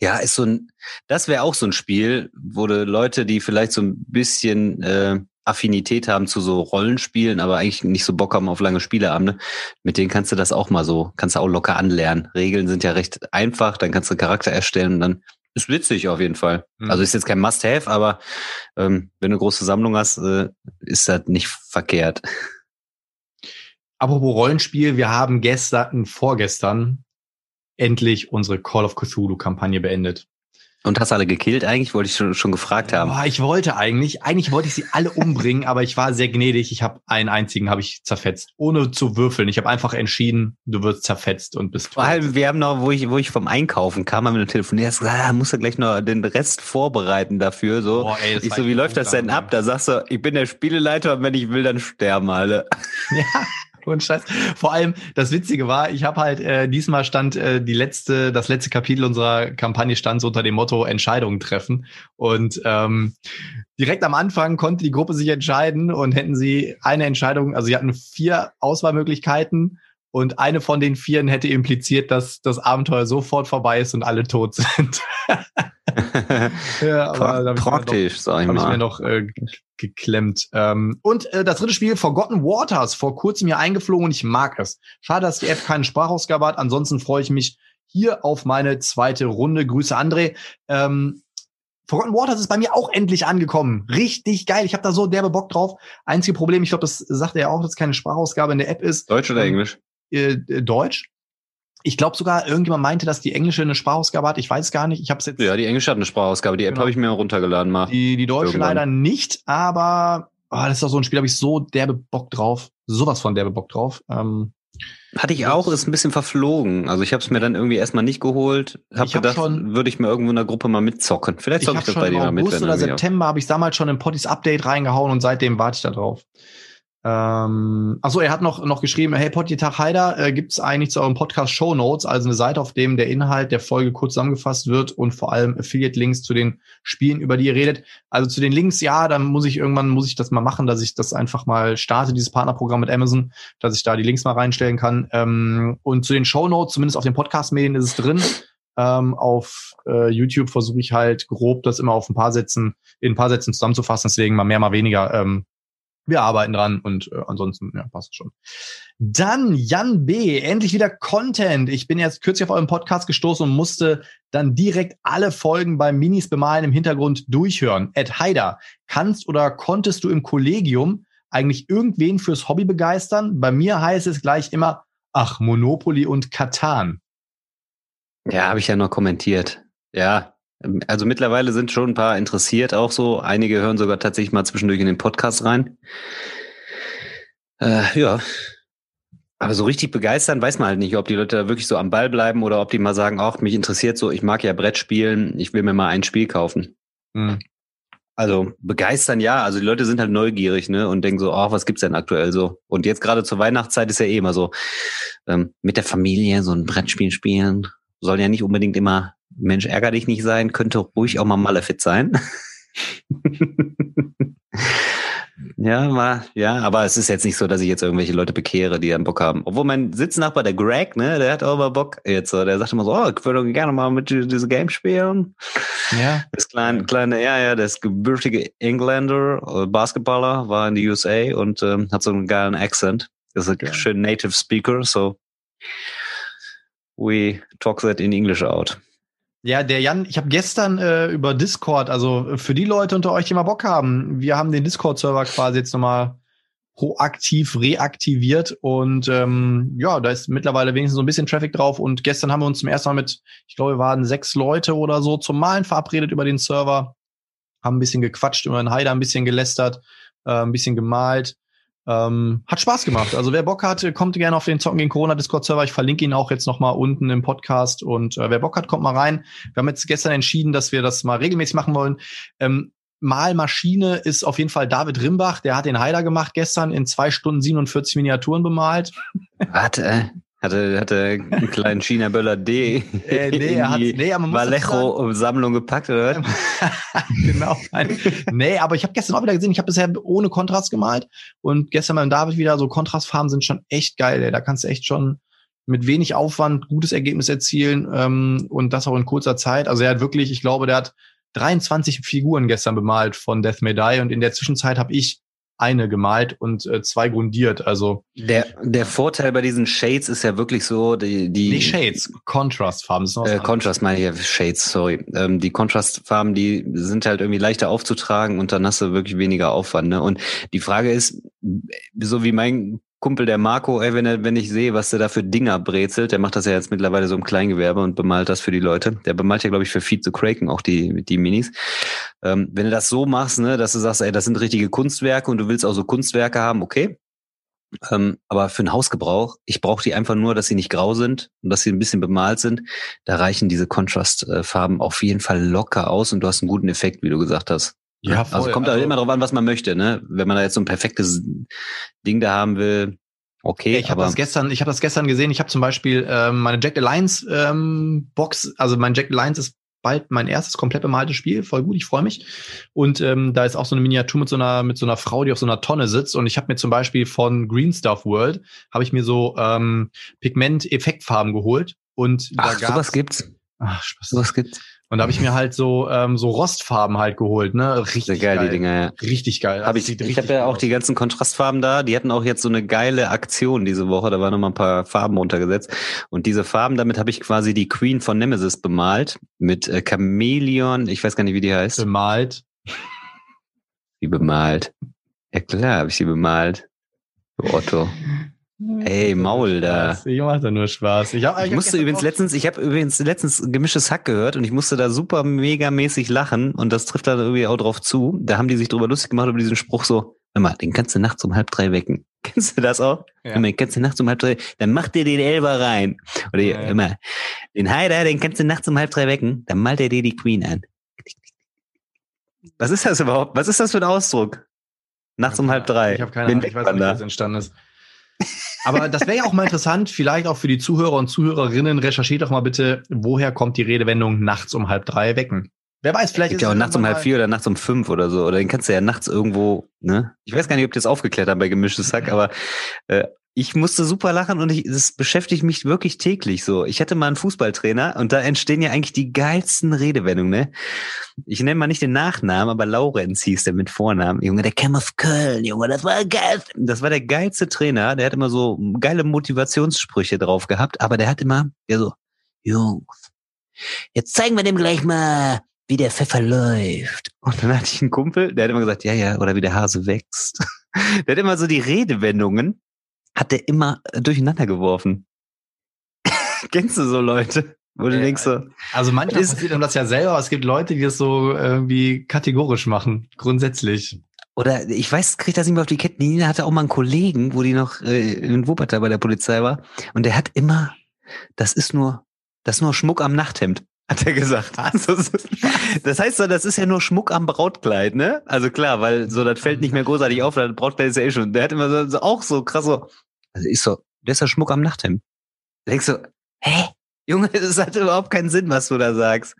ja, ist so ein, das wäre auch so ein Spiel, wo du Leute, die vielleicht so ein bisschen äh, Affinität haben zu so Rollenspielen, aber eigentlich nicht so Bock haben auf lange Spieleabende, mit denen kannst du das auch mal so, kannst du auch locker anlernen. Regeln sind ja recht einfach, dann kannst du Charakter erstellen und dann ist witzig auf jeden Fall. Mhm. Also ist jetzt kein Must-Have, aber ähm, wenn du eine große Sammlung hast, äh, ist das nicht verkehrt. Apropos Rollenspiel, wir haben gestern, vorgestern endlich unsere Call of Cthulhu Kampagne beendet. Und hast alle gekillt eigentlich? Wollte ich schon, schon gefragt haben. Boah, ich wollte eigentlich, eigentlich wollte ich sie alle umbringen, aber ich war sehr gnädig. Ich habe einen einzigen habe ich zerfetzt, ohne zu würfeln. Ich habe einfach entschieden, du wirst zerfetzt und bist. Vor allem, wir haben noch, wo ich, wo ich vom Einkaufen kam, haben wir telefoniert, hast gesagt, ah, muss er gleich noch den Rest vorbereiten dafür. So, Boah, ey, ich so, wie läuft das denn ab? Da sagst du, ich bin der Spieleleiter und wenn ich will, dann sterben alle. Ja. Und Scheiß. Vor allem, das Witzige war, ich habe halt äh, diesmal stand äh, die letzte, das letzte Kapitel unserer Kampagne stand so unter dem Motto Entscheidungen treffen. Und ähm, direkt am Anfang konnte die Gruppe sich entscheiden und hätten sie eine Entscheidung, also sie hatten vier Auswahlmöglichkeiten und eine von den vieren hätte impliziert, dass das Abenteuer sofort vorbei ist und alle tot sind. ja, aber Praktisch, noch, sag ich mal. Hab ich mir noch äh, geklemmt. Ähm, und äh, das dritte Spiel, Forgotten Waters, vor kurzem hier eingeflogen und ich mag es. Schade, dass die App keine Sprachausgabe hat. Ansonsten freue ich mich hier auf meine zweite Runde. Grüße, André. Ähm, Forgotten Waters ist bei mir auch endlich angekommen. Richtig geil. Ich habe da so derbe Bock drauf. Einzige Problem, ich glaube, das sagt er ja auch, dass keine Sprachausgabe in der App ist. Deutsch oder ähm, Englisch? Äh, Deutsch. Ich glaube sogar, irgendjemand meinte, dass die englische eine Sprachausgabe hat. Ich weiß gar nicht. Ich habe jetzt. Ja, die englische hat eine Sprachausgabe. Die App genau. habe ich mir runtergeladen mal. Die, die deutsche Irgendwann. leider nicht, aber oh, das ist doch so ein Spiel, habe ich so derbe Bock drauf. Sowas von derbe Bock drauf. Ähm, hatte ich auch, ist ein bisschen verflogen. Also ich habe es mir dann irgendwie erstmal nicht geholt. Hab ich gedacht, schon, würde ich mir irgendwo in der Gruppe mal mitzocken. Vielleicht zocke ich, ich das bei dir mal mit. August oder September habe ich damals schon im Potties Update reingehauen und seitdem warte ich da drauf. Ähm, achso, er hat noch, noch geschrieben, hey Potjetag Heider, äh, gibt es eigentlich zu eurem Podcast Show Notes, also eine Seite, auf dem der Inhalt der Folge kurz zusammengefasst wird und vor allem Affiliate-Links zu den Spielen, über die ihr redet. Also zu den Links, ja, dann muss ich irgendwann, muss ich das mal machen, dass ich das einfach mal starte, dieses Partnerprogramm mit Amazon, dass ich da die Links mal reinstellen kann. Ähm, und zu den Show Notes, zumindest auf den Podcast-Medien ist es drin. Ähm, auf äh, YouTube versuche ich halt grob das immer auf ein paar Sätzen, in ein paar Sätzen zusammenzufassen, deswegen mal mehr, mal weniger ähm, wir arbeiten dran und äh, ansonsten ja, passt schon. Dann Jan B. Endlich wieder Content. Ich bin jetzt kürzlich auf euren Podcast gestoßen und musste dann direkt alle Folgen beim Minis bemalen im Hintergrund durchhören. Ed Haider, kannst oder konntest du im Kollegium eigentlich irgendwen fürs Hobby begeistern? Bei mir heißt es gleich immer, ach, Monopoly und Katan. Ja, habe ich ja noch kommentiert. Ja, also mittlerweile sind schon ein paar interessiert auch so. Einige hören sogar tatsächlich mal zwischendurch in den Podcast rein. Äh, ja. Aber so richtig begeistern weiß man halt nicht, ob die Leute da wirklich so am Ball bleiben oder ob die mal sagen, ach, mich interessiert so, ich mag ja Brett spielen, ich will mir mal ein Spiel kaufen. Mhm. Also begeistern ja, also die Leute sind halt neugierig, ne, und denken so, oh, was gibt's denn aktuell so? Und jetzt gerade zur Weihnachtszeit ist ja eh immer so, ähm, mit der Familie so ein Brettspiel spielen, sollen ja nicht unbedingt immer Mensch, ärger dich nicht sein, könnte ruhig auch mal Malefiz sein. Ja, mal, ja, aber es ist jetzt nicht so, dass ich jetzt irgendwelche Leute bekehre, die dann Bock haben. Obwohl mein Sitznachbar, der Greg, ne, der hat auch mal Bock jetzt so. Der sagt immer so, oh, ich würde gerne mal mit diesem Game spielen. Ja. Das kleine, kleine, ja, ja, das gebürtige Engländer, äh, Basketballer, war in die USA und ähm, hat so einen geilen Accent. Ist ein Ja. schön Native Speaker, so we talk that in English out. Ja, der Jan, ich habe gestern äh, über Discord, also für die Leute unter euch, die mal Bock haben, wir haben den Discord-Server quasi jetzt nochmal proaktiv reaktiviert und ähm, ja, da ist mittlerweile wenigstens so ein bisschen Traffic drauf und gestern haben wir uns zum ersten Mal mit, ich glaube, wir waren sechs Leute oder so zum Malen verabredet über den Server, haben ein bisschen gequatscht, über den Heider ein bisschen gelästert, äh, ein bisschen gemalt. Ähm, hat Spaß gemacht. Also wer Bock hat, kommt gerne auf den Zocken gegen Corona Discord Server. Ich verlinke ihn auch jetzt noch mal unten im Podcast. Und äh, wer Bock hat, kommt mal rein. Wir haben jetzt gestern entschieden, dass wir das mal regelmäßig machen wollen. Ähm, Malmaschine ist auf jeden Fall David Rimbach. Der hat den Heider gemacht gestern in zwei Stunden 47 Miniaturen bemalt. Warte, äh, hatte, hatte einen kleinen China-Böller D Äh, nee, er hat, nee, aber man Vallejo-Sammlung gepackt, oder? was? genau. Nee, aber ich habe gestern auch wieder gesehen, ich habe bisher ohne Kontrast gemalt und gestern beim David wieder so Kontrastfarben sind schon echt geil. Ey. Da kannst du echt schon mit wenig Aufwand gutes Ergebnis erzielen ähm, und das auch in kurzer Zeit. Also er hat wirklich, ich glaube, der hat 23 Figuren gestern bemalt von Death May Die und in der Zwischenzeit habe ich eine gemalt und äh, zwei grundiert. Also Der, der Vorteil bei diesen Shades ist ja wirklich so, die, die nicht Shades, Contrastfarben. Äh. Contrast meine ich ja, Shades, sorry. Ähm, die Kontrastfarben, die sind halt irgendwie leichter aufzutragen und dann hast du wirklich weniger Aufwand. Ne? Und die Frage ist, so wie mein Kumpel der Marco, ey, wenn er, wenn ich sehe, was der da für Dinger brezelt, der macht das ja jetzt mittlerweile so im Kleingewerbe und bemalt das für die Leute. Der bemalt ja, glaube ich, für Feed the Kraken auch die, die Minis. Ähm, wenn du das so machst, ne, dass du sagst, ey, das sind richtige Kunstwerke und du willst auch so Kunstwerke haben, okay. Ähm, aber für den Hausgebrauch, ich brauche die einfach nur, dass sie nicht grau sind und dass sie ein bisschen bemalt sind. Da reichen diese Contrast-Farben auf jeden Fall locker aus und du hast einen guten Effekt, wie du gesagt hast. Ja, Also voll. kommt da immer drauf an, was man möchte, ne? Wenn man da jetzt so ein perfektes Ding da haben will, okay, ich habe das gestern, ich habe das gestern gesehen. Ich habe zum Beispiel ähm, meine Jack Alliance ähm, Box, also mein Jack Alliance ist bald mein erstes komplett bemaltes Spiel, voll gut, ich freue mich. Und ähm, da ist auch so eine Miniatur mit so einer mit so einer Frau, die auf so einer Tonne sitzt. Und ich habe mir zum Beispiel von Green Stuff World habe ich mir so ähm, Pigment-Effektfarben geholt. Und ach, da sowas gab's, gibt's. ach, Spaß. Sowas gibt's. Und da habe ich mir halt so ähm, so Rostfarben halt geholt, ne? Richtig geil, geil, die Dinger, ja. Richtig geil. Hab ich ich habe ja auch die ganzen Kontrastfarben da. Die hatten auch jetzt so eine geile Aktion diese Woche. Da waren noch mal ein paar Farben runtergesetzt. Und diese Farben, damit habe ich quasi die Queen von Nemesis bemalt. Mit äh, Chameleon. Ich weiß gar nicht, wie die heißt. bemalt. Wie bemalt. Ja klar, habe ich sie bemalt. Otto. Ey, Maul da. Ich mache da nur Spaß. Ich, hab, Ich hab musste übrigens letztens, ich habe übrigens letztens gemischtes Hack gehört und ich musste da super mega mäßig lachen und das trifft da irgendwie auch drauf zu. Da haben die sich drüber lustig gemacht über diesen Spruch so, hör mal, den kannst du nachts um halb drei wecken. Kennst du das auch? Ja. Mal, den kannst du nachts um halb drei, dann mach dir den Elber rein. Oder Ja, ja. hör mal, den Heider, den kannst du nachts um halb drei wecken, dann malt er dir die Queen an. Was ist das überhaupt? Was ist das für ein Ausdruck? Nachts um halb drei. Ich habe keine Ahnung, ich weiß nicht, das entstanden ist. Aber das wäre ja auch mal interessant, vielleicht auch für die Zuhörer und Zuhörerinnen, recherchiert doch mal bitte, woher kommt die Redewendung nachts um halb drei wecken? Wer weiß, vielleicht Gibt ja auch nachts um halb vier oder nachts um fünf oder so. Oder den kannst du ja nachts irgendwo, ne? Ich weiß gar nicht, ob die das aufgeklärt haben bei gemischtes Hack, aber äh, ich musste super lachen und ich, das beschäftigt mich wirklich täglich so. Ich hatte mal einen Fußballtrainer und da entstehen ja eigentlich die geilsten Redewendungen, ne? Ich nenne mal nicht den Nachnamen, aber Laurenz hieß der mit Vornamen. Junge, der kam aus Köln, Junge, das war geil. Das war der geilste Trainer, der hat immer so geile Motivationssprüche drauf gehabt, aber der hat immer, der so, Jungs, jetzt zeigen wir dem gleich mal, wie der Pfeffer läuft. Und dann hatte ich einen Kumpel, der hat immer gesagt, ja, ja, oder wie der Hase wächst. Der hat immer so die Redewendungen, hat der immer äh, durcheinander geworfen. Kennst du so Leute? Wo du Ja, denkst so, Also manchmal Ist- passiert einem das ja selber, aber es gibt Leute, die das so irgendwie kategorisch machen, grundsätzlich. oder ich weiß, krieg das nicht mehr auf die Ketten. Die Nina hatte auch mal einen Kollegen, wo die noch äh, in Wuppertal bei der Polizei war. Und der hat immer, das ist nur, das ist nur Schmuck am Nachthemd, hat er gesagt. Das, das heißt so, das ist ja nur Schmuck am Brautkleid, ne? Also klar, weil so, das fällt nicht mehr großartig auf, das Brautkleid ist ja eh schon. Der hat immer so, auch so krass so, also ist so, der ist ja Schmuck am Nachthemd. Da denkst du, hä? Junge, das hat überhaupt keinen Sinn, was du da sagst.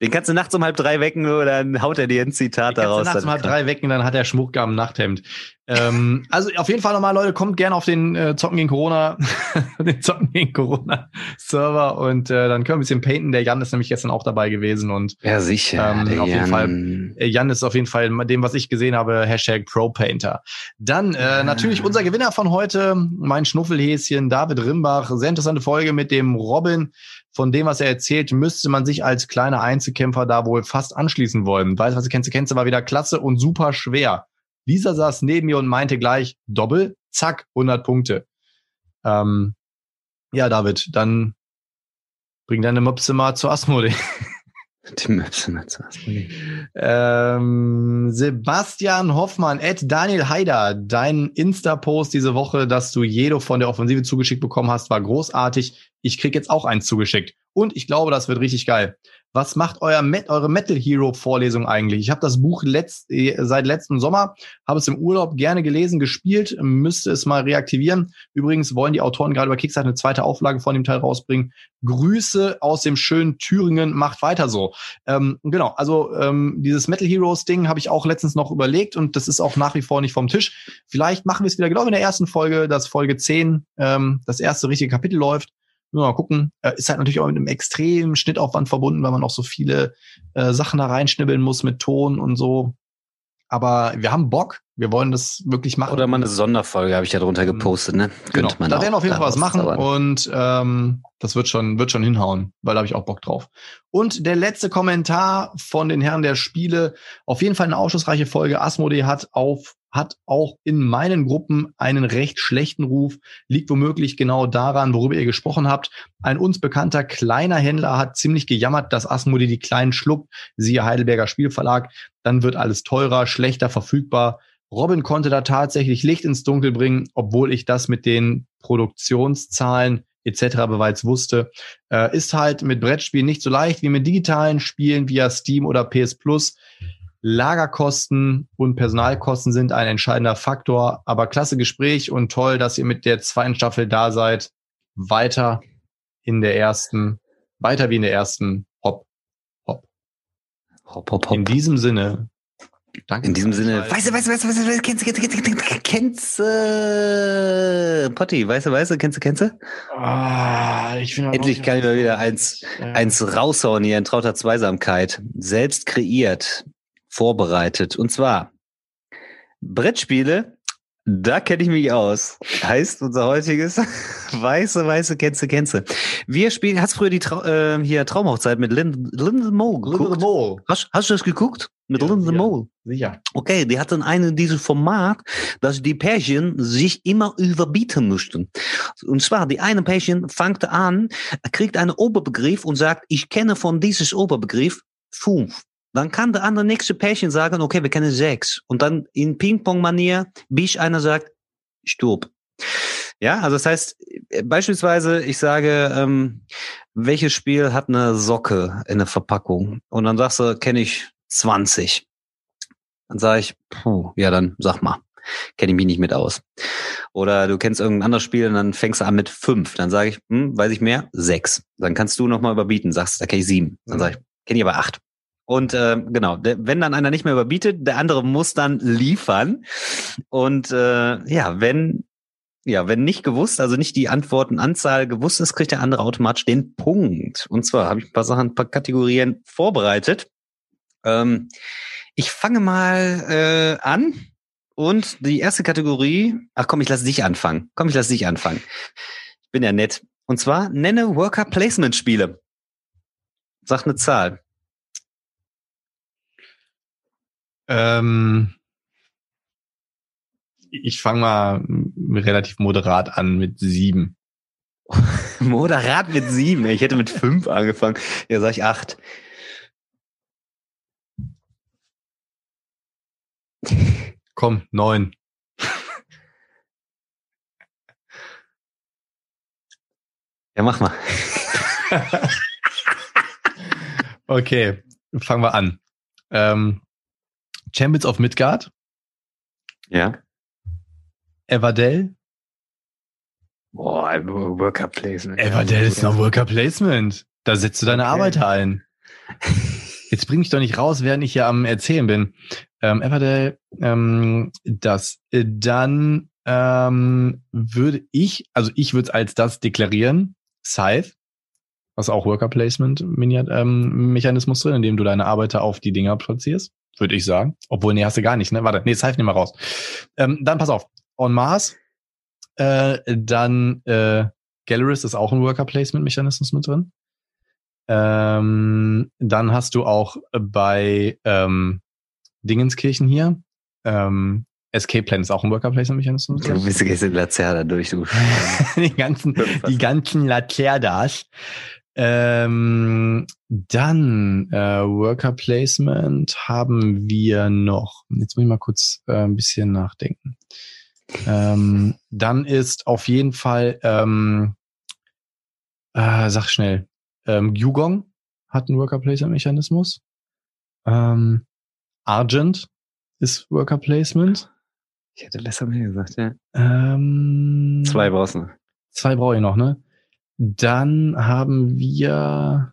Den kannst du nachts um halb drei wecken oder dann haut er dir ein Zitat Den daraus. kannst du nachts um halb drei wecken, dann hat er Schmuck am Nachthemd. ähm, also auf jeden Fall nochmal, Leute, kommt gerne auf den äh, Zocken gegen Corona, den Zocken gegen Corona Server und äh, dann können wir ein bisschen painten. Der Jan ist nämlich gestern auch dabei gewesen und Ja, sicher. Ähm, der auf jeden Jan. Fall. äh, Jan ist auf jeden Fall dem, was ich gesehen habe, Hashtag ProPainter. Dann äh, natürlich unser Gewinner von heute, mein Schnuffelhäschen David Rimbach. Sehr interessante Folge mit dem Robin. Von dem, was er erzählt, müsste man sich als kleiner Einzelkämpfer da wohl fast anschließen wollen. Weiß, was du kennst, kennst, war wieder klasse und super schwer. Lisa saß neben mir und meinte gleich, Doppel, zack, 100 Punkte. Ähm, ja, David, dann bring deine Möpse mal zu Asmodee. Die Möpse so. Ähm, Sebastian Hoffmann, Ed Daniel Haider, dein Insta-Post diese Woche, dass du Jedo von der Offensive zugeschickt bekommen hast, war großartig. Ich krieg jetzt auch eins zugeschickt. Und ich glaube, das wird richtig geil. Was macht euer Met eure Metal Hero Vorlesung eigentlich? Ich habe das Buch letzt, äh, seit letztem Sommer, habe es im Urlaub gerne gelesen, gespielt, müsste es mal reaktivieren. Übrigens wollen die Autoren gerade über Kickstarter eine zweite Auflage von dem Teil rausbringen. Grüße aus dem schönen Thüringen, macht weiter so. Ähm, genau, also ähm, dieses Metal Heroes Ding habe ich auch letztens noch überlegt und das ist auch nach wie vor nicht vom Tisch. Vielleicht machen wir es wieder genau in der ersten Folge, dass Folge 10 ähm, das erste richtige Kapitel läuft. Nur mal gucken. Äh, ist halt natürlich auch mit einem extremen Schnittaufwand verbunden, weil man auch so viele äh, Sachen da reinschnibbeln muss mit Ton und so. Aber wir haben Bock. Wir wollen das wirklich machen. Oder mal eine Sonderfolge habe ich ja drunter gepostet, ne? Genau, Könnte man da werden wir auf jeden Fall was machen und ähm, das wird schon, wird schon hinhauen, weil da habe ich auch Bock drauf. Und der letzte Kommentar von den Herren der Spiele, auf jeden Fall eine aufschlussreiche Folge. Asmodee hat auf hat auch in meinen Gruppen einen recht schlechten Ruf, liegt womöglich genau daran, worüber ihr gesprochen habt. Ein uns bekannter kleiner Händler hat ziemlich gejammert, dass Asmodee die kleinen schluckt, siehe Heidelberger Spielverlag, dann wird alles teurer, schlechter verfügbar. Robin konnte da tatsächlich Licht ins Dunkel bringen, obwohl ich das mit den Produktionszahlen etc. bereits wusste. Äh, ist halt mit Brettspielen nicht so leicht wie mit digitalen Spielen via Steam oder PS Plus. Lagerkosten und Personalkosten sind ein entscheidender Faktor, aber klasse Gespräch und toll, dass ihr mit der zweiten Staffel da seid. Weiter in der ersten, weiter wie in der ersten. Hopp, hopp. Hopp, hopp, hopp. In diesem Sinne. Danke. In diesem Sinne, weißt du, weißt du, weißt du, weißt du, weißt du, kennst du, kennst du, kennst du, kennst du, Potti, weißt du, weißt du, kennst du, kennst du? Ah, ich finde Endlich kann ich mal wieder eins, eins raushauen hier in trauter Zweisamkeit. Selbst kreiert, vorbereitet. Und zwar Brettspiele, da kenne ich mich aus. Heißt unser heutiges Weiße, Weiße, kennst du. Wir spielen, hast früher die Trau äh, hier Traumhochzeit mit Lind Linda Mole geguckt? Mole. Hast, hast du das geguckt? Mit Ja, Linda. Mole? Sicher. Okay, die hatten einen dieses Format, dass die Pärchen sich immer überbieten mussten. Und zwar, die eine Pärchen fängt an, kriegt einen Oberbegriff und sagt, ich kenne von dieses Oberbegriff fünf. Dann kann der andere nächste Pärchen sagen, okay, wir kennen sechs. Und dann in Ping-Pong-Manier, bis einer sagt, stopp. Ja, also das heißt, beispielsweise, ich sage, ähm, welches Spiel hat eine Socke in der Verpackung? Und dann sagst du, kenne ich 20. Dann sage ich, puh, ja, dann sag mal, kenne ich mich nicht mit aus. Oder du kennst irgendein anderes Spiel und dann fängst du an mit fünf. Dann sage ich, hm, weiß ich mehr, sechs. Dann kannst du nochmal überbieten, sagst, da kenne ich sieben. Dann sage ich, kenne ich aber acht. Und äh, genau, der, wenn dann einer nicht mehr überbietet, der andere muss dann liefern. Und äh, ja, wenn ja, wenn nicht gewusst, also nicht die Antwortenanzahl gewusst ist, kriegt der andere automatisch den Punkt. Und zwar habe ich ein paar Sachen, ein paar Kategorien vorbereitet. Ähm, ich fange mal äh, an. Und die erste Kategorie, ach komm, ich lass dich anfangen. Komm, ich lass dich anfangen. Ich bin ja nett. Und zwar nenne Worker Placement Spiele. Sag eine Zahl. Ähm, ich fange mal relativ moderat an mit sieben. Moderat mit sieben. Ich hätte mit fünf angefangen. Ja, sag ich acht. Komm, neun. Ja, mach mal. Okay, fangen wir an. Ähm, Champions of Midgard, Ja. Everdell, Boah, Worker Placement. Everdell ist noch Worker Placement. Da setzt du deine Okay. Arbeiter ein. Jetzt bring mich doch nicht raus, während ich hier am Erzählen bin. Ähm, Everdell, ähm, das äh, dann ähm, würde ich, also ich würde es als das deklarieren, Scythe, was auch Worker Placement ähm, Mechanismus drin, indem du deine Arbeiter auf die Dinger platzierst, würde ich sagen. Obwohl, nee, hast du gar nicht, ne? Warte, nee, Scythe nehmen wir raus. Ähm, dann pass auf, On Mars, äh, dann äh, Galleris ist auch ein Worker Placement Mechanismus mit drin. Ähm, dann hast du auch bei ähm, Dingenskirchen hier. Ähm, Escape Plan ist auch ein Worker Placement Mechanismus. Du bist jetzt in Lazerda durch, du. die ganzen, die ganzen Lacerdas. Ähm, dann äh, Worker Placement haben wir noch. Jetzt muss ich mal kurz äh, ein bisschen nachdenken. Ähm, dann ist auf jeden Fall, ähm, äh, sag schnell, ähm, Yugong hat einen Worker Placement Mechanismus. Ähm, Argent ist Worker Placement. Ich hätte besser mehr gesagt, ja. Ähm, Zwei brauchst du. Zwei brauche ich noch, ne? Dann haben wir,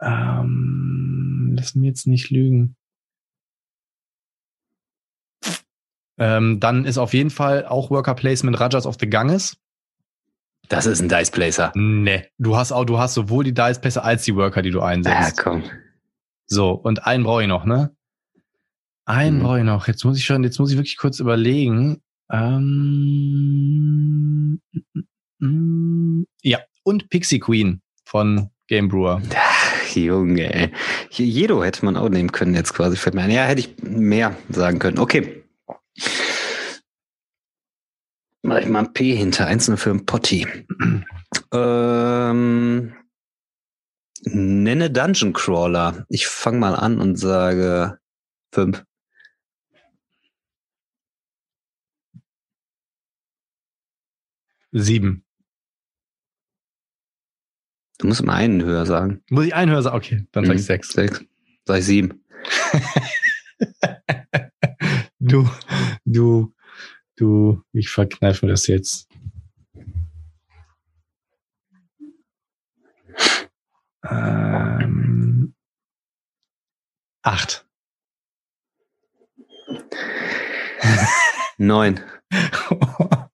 ähm, lass mir jetzt nicht lügen. Ähm, dann ist auf jeden Fall auch Worker Placement Rajas of the Ganges. Das ist ein Dice Placer. Ne, du hast auch, du hast sowohl die Dice Pässe als die Worker, die du Ja, einsetzt. komm. So, und einen brauche ich noch, ne? Einen Mhm. brauche ich noch. Jetzt muss ich schon, jetzt muss ich wirklich kurz überlegen. Ähm, mm, ja, und Pixie Queen von Game Brewer. Junge, ey. Hier, Jedo hätte man auch nehmen können jetzt quasi. Fällt mir ein. Ja, hätte ich mehr sagen können. Okay. Mach ich mal ein P hinter. Einzelne für ein Potti. ähm, nenne Dungeon Crawler. Ich fange mal an und sage fünf. Sieben. Du musst immer einen höher sagen. Muss ich einen hören? Okay, dann sag ich Mhm. sechs. Sechs. Sag ich sieben. Du, du, du, ich verkneife mir das jetzt. Ähm, acht. Neun.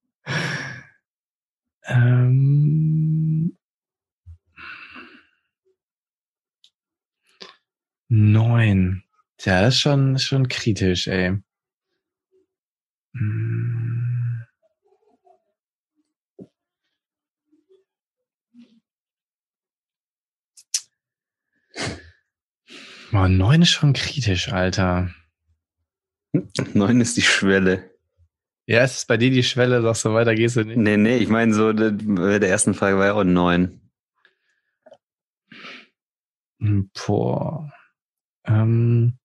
ähm, neun. Tja, das ist schon, schon kritisch, ey. Hm. Boah, neun ist schon kritisch, Alter. Neun ist die Schwelle. Ja, es ist bei dir die Schwelle, sagst du, weiter gehst du nicht. Nee, nee, ich meine so, der- bei der ersten Frage war ja auch neun. Hm, Boah. Ähm.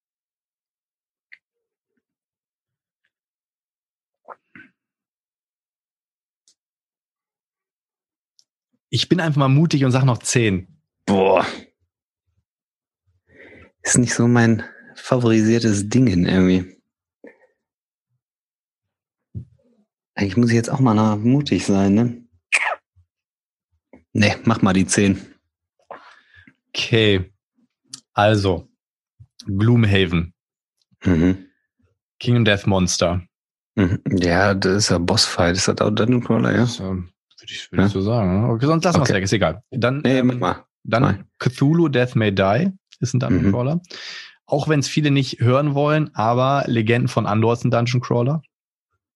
Ich bin einfach mal mutig und sag noch zehn. Boah. Ist nicht so mein favorisiertes Ding irgendwie. Eigentlich muss ich jetzt auch mal mutig sein, ne? Nee, mach mal die zehn. Okay. Also. Gloomhaven. Mhm. King and Death Monster. Mhm. Ja, das ist ja Bossfight. Ist das auch Dungeon Crawler, ja? Ähm, würde ich, würde ich Ja. so sagen. ne? Okay, sonst lassen wir es Okay. weg, ist egal. Dann, Nee, ähm, mal. Dann. Cthulhu Death May Die ist ein Dungeon Mhm. Crawler. Auch wenn es viele nicht hören wollen, aber Legenden von Andor ist ein Dungeon Crawler.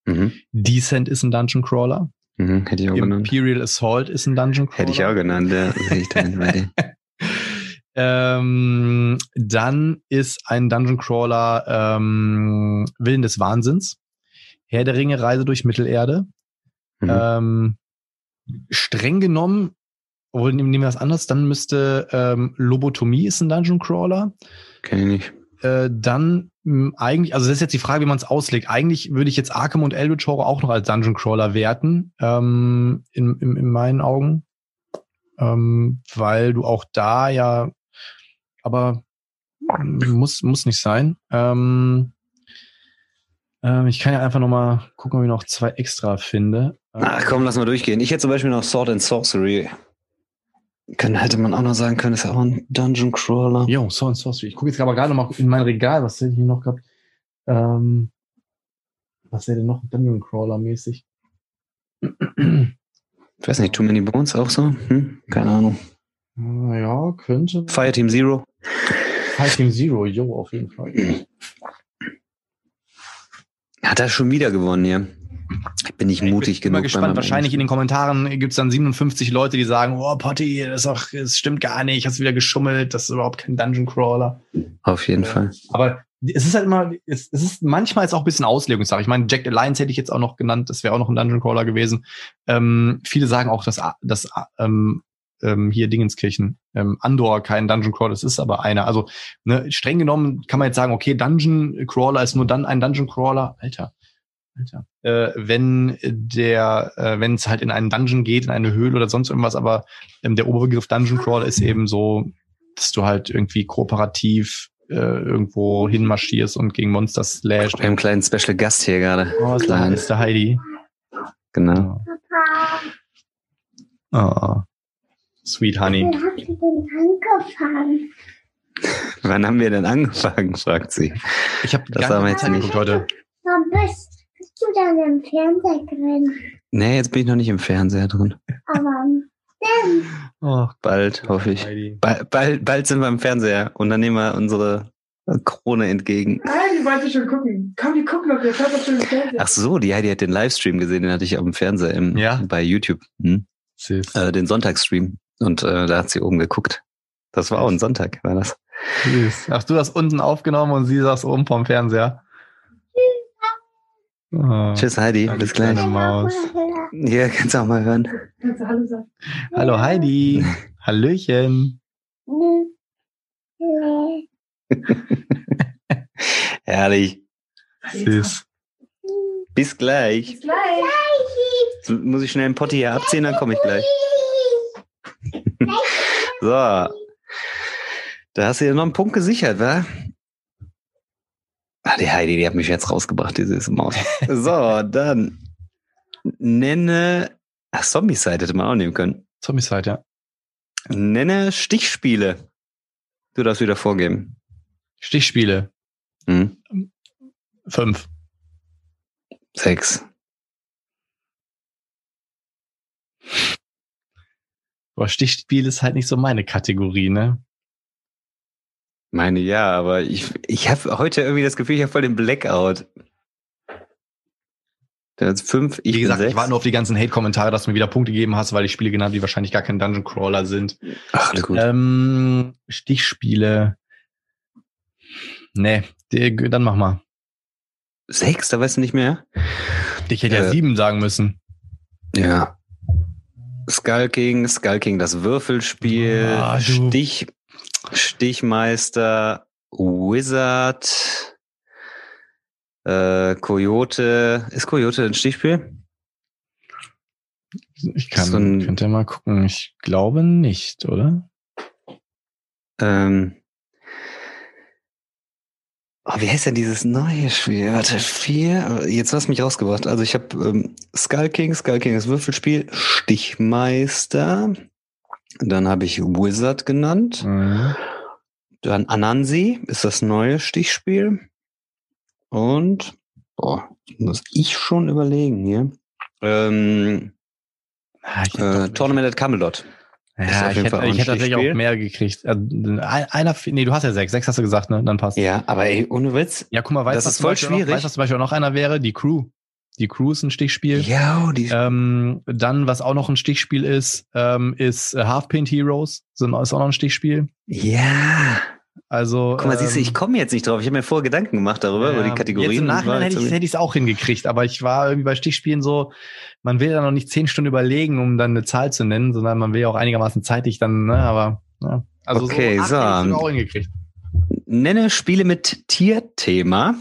Mhm. Descent ist ein Dungeon Crawler. Mhm. Hätte ich auch genannt. Imperial Assault ist ein Dungeon Crawler. Hätte ich auch genannt, ja. Sehe ich da nicht bei dir. ähm, dann ist ein Dungeon Crawler ähm, Willen des Wahnsinns. Herr der Ringe Reise durch Mittelerde. Mhm. Ähm, streng genommen, obwohl nehmen wir was anderes, dann müsste ähm, Lobotomie ist ein Dungeon Crawler. Kenn ich nicht. Äh, dann mh, eigentlich, also das ist jetzt die Frage, wie man es auslegt. Eigentlich würde ich jetzt Arkham und Eldritch Horror auch noch als Dungeon Crawler werten, ähm, in, in, in meinen Augen. Ähm, weil du auch da ja, aber muss, muss nicht sein. Ähm, ähm, ich kann ja einfach noch mal gucken, ob ich noch zwei extra finde. Ach komm, lass mal durchgehen. Ich hätte zum Beispiel noch Sword and Sorcery. Können, hätte man auch noch sagen können, ist ja auch ein Dungeon Crawler. Jo, Sword and Sorcery. Ich gucke jetzt aber gerade noch mal in mein Regal, was hätte ich hier noch gehabt? Ähm, was wäre denn noch Dungeon Crawler mäßig? Ich weiß nicht, Too Many Bones auch so? Hm? Keine Ahnung. Ah, Ja, könnte. Fireteam Zero. Fighting Zero, jo, auf jeden Fall. Hat er schon wieder gewonnen hier. Ich bin nicht mutig ich bin genug. mal gespannt. Wahrscheinlich in den Kommentaren gibt's dann 57 Leute, die sagen, oh, Potti, das, ist auch, das stimmt gar nicht, hast wieder geschummelt, das ist überhaupt kein Dungeon Crawler. Auf jeden Ja. Fall. Aber es ist halt immer, es, es ist manchmal ist auch ein bisschen Auslegungssache. Ich meine, Jack Alliance hätte ich jetzt auch noch genannt, das wäre auch noch ein Dungeon Crawler gewesen. Ähm, viele sagen auch, dass, dass ähm, ähm, hier Dingenskirchen, ähm, Andor kein Dungeon Crawler, das ist aber einer. Also ne, streng genommen kann man jetzt sagen, okay, Dungeon Crawler ist nur dann ein Dungeon Crawler. Alter. Alter. Äh, wenn der, äh, wenn es halt in einen Dungeon geht, in eine Höhle oder sonst irgendwas, aber ähm, der Oberbegriff Dungeon Crawler ist eben so, dass du halt irgendwie kooperativ äh, irgendwo hinmarschierst und gegen Monster slasht. Wir haben einen kleinen Special Gast hier gerade. Oh, ist, da, Klein. ist der Heidi. Genau. Oh. Sweet Honey. Wann habt ihr denn angefangen? Wann haben wir denn angefangen, fragt sie. Ich habe Das haben wir jetzt nicht. heute. Wann bist, bist du dann im Fernseher drin? Nee, jetzt bin ich noch nicht im Fernseher drin. Aber denn, Oh, Bald, hoffe ich. Bald, bald, bald sind wir im Fernseher und dann nehmen wir unsere Krone entgegen. Nein, die wollte schon gucken. Komm, wir gucken doch, der Vater schon im Fernsehen. Ach so, die Heidi hat den Livestream gesehen, den hatte ich auf dem Fernseher im, Ja. bei YouTube. Hm? Äh, den Sonntagsstream. Und äh, da hat sie oben geguckt. Das war auch ein Sonntag, war das. Süß. Hast du das unten aufgenommen und sie saß oben vom Fernseher? Oh. Tschüss Heidi, Danke, bis gleich. Maus. Hier kannst du auch mal hören. Kannst du Hallo sagen? Hallo Heidi. Hallöchen. Herrlich. Süß. Bis gleich. Bis gleich. Jetzt muss ich schnell einen Potti hier abziehen, dann komme ich gleich. So. Da hast du dir noch einen Punkt gesichert, wa? Ah, die Heidi, die hat mich jetzt rausgebracht, die süße Maus. So, dann nenne. Ach, Zombie-Side hätte man auch nehmen können. Zombie-Side, ja. Nenne Stichspiele. Du darfst wieder vorgeben. Stichspiele. Hm? Fünf. Sechs. Aber Stichspiel ist halt nicht so meine Kategorie, ne? Meine ja, aber ich, ich habe heute irgendwie das Gefühl, ich habe voll den Blackout. Der ist fünf, ich Wie gesagt, bin ich sechs. warte nur auf die ganzen Hate-Kommentare, dass du mir wieder Punkte gegeben hast, weil ich Spiele genannt, die wahrscheinlich gar kein Dungeon Crawler sind. Ach, alles gut. Ähm, Stichspiele. Nee, dann mach mal. Sechs, da weißt du nicht mehr? Ich hätte ja Äh, sieben sagen müssen. Ja. Skull King, Skull King, das Würfelspiel, Ah. Stich, Stichmeister, Wizard, äh, Coyote. Ist Coyote ein Stichspiel? Ich kann, so ein- könnt ihr mal gucken. Ich glaube nicht, oder? Ähm, oh, wie heißt denn dieses neue Spiel? Warte, vier. Jetzt hast du mich rausgebracht. Also ich habe ähm, Skull King, Skull King das Würfelspiel, Stichmeister. Dann habe ich Wizard genannt. Mhm. Dann Anansi ist das neue Stichspiel. Und, boah, muss ich schon überlegen hier. Ähm, Ah, äh, Tournament at Camelot. Ja, ich hätte, ich hätte tatsächlich auch mehr gekriegt. Also, ein- einer, nee, du hast ja sechs. Sechs hast du gesagt, ne? Dann passt. Ja, aber ey, ohne Witz. Ja, guck mal, weißt du, was voll Beispiel schwierig. Noch, weißt du, was zum Beispiel auch noch einer wäre? Die Crew. Die Crew ist ein Stichspiel. Ja, die, Ähm, dann, was auch noch ein Stichspiel ist, ähm, ist äh, Half-Paint Heroes. Ist auch noch ein Stichspiel. ja. Also. Guck mal, siehst du, ich ähm, komme jetzt nicht drauf. Ich habe mir vorher Gedanken gemacht darüber, über ja, die Kategorien. Jetzt im Nachhinein hätte ich irgendwie- es auch hingekriegt, aber ich war irgendwie bei Stichspielen so, man will ja noch nicht zehn Stunden überlegen, um dann eine Zahl zu nennen, sondern man will ja auch einigermaßen zeitig dann, ne, aber, ja. Also Okay, so. hätte ich sogar auch hingekriegt. Nenne Spiele mit Tierthema.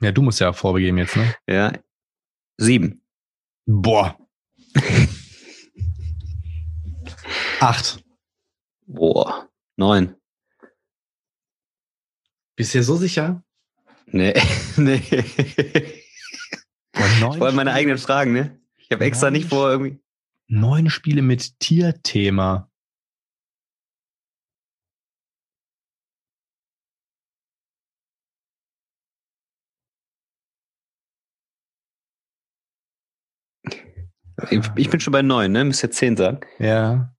Ja, du musst ja vorbegeben jetzt, ne? Ja. Sieben. Boah. Acht. Boah. Neun. Bist du dir so sicher? Nee. nee. Vor allem meine Spiele. eigenen Fragen, ne? Ich habe extra nicht vor irgendwie. Neun Spiele mit Tierthema. Ich, ich bin schon bei neun, ne? Müsst ihr zehn sagen. Ja.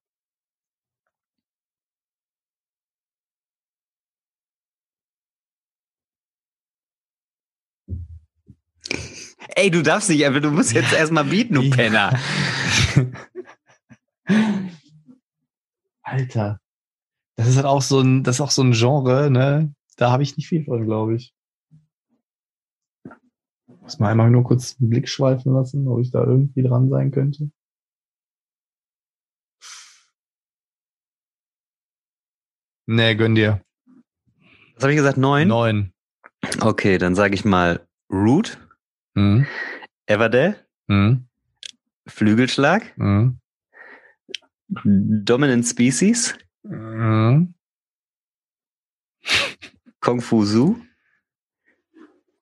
Ey, du darfst nicht, aber du musst jetzt erstmal bieten, du. Penner. Alter. Das ist halt auch so ein, das ist auch so ein Genre, ne? Da habe ich nicht viel von, glaube ich. Muss mal einmal nur kurz einen Blick schweifen lassen, ob ich da irgendwie dran sein könnte. Nee, gönn dir. Was habe ich gesagt? Neun? Neun. Okay, dann sage ich mal Root, Mhm. Everdell, Mhm. Flügelschlag, Mhm. Dominant Species, Mhm. Kung Fu Zoo.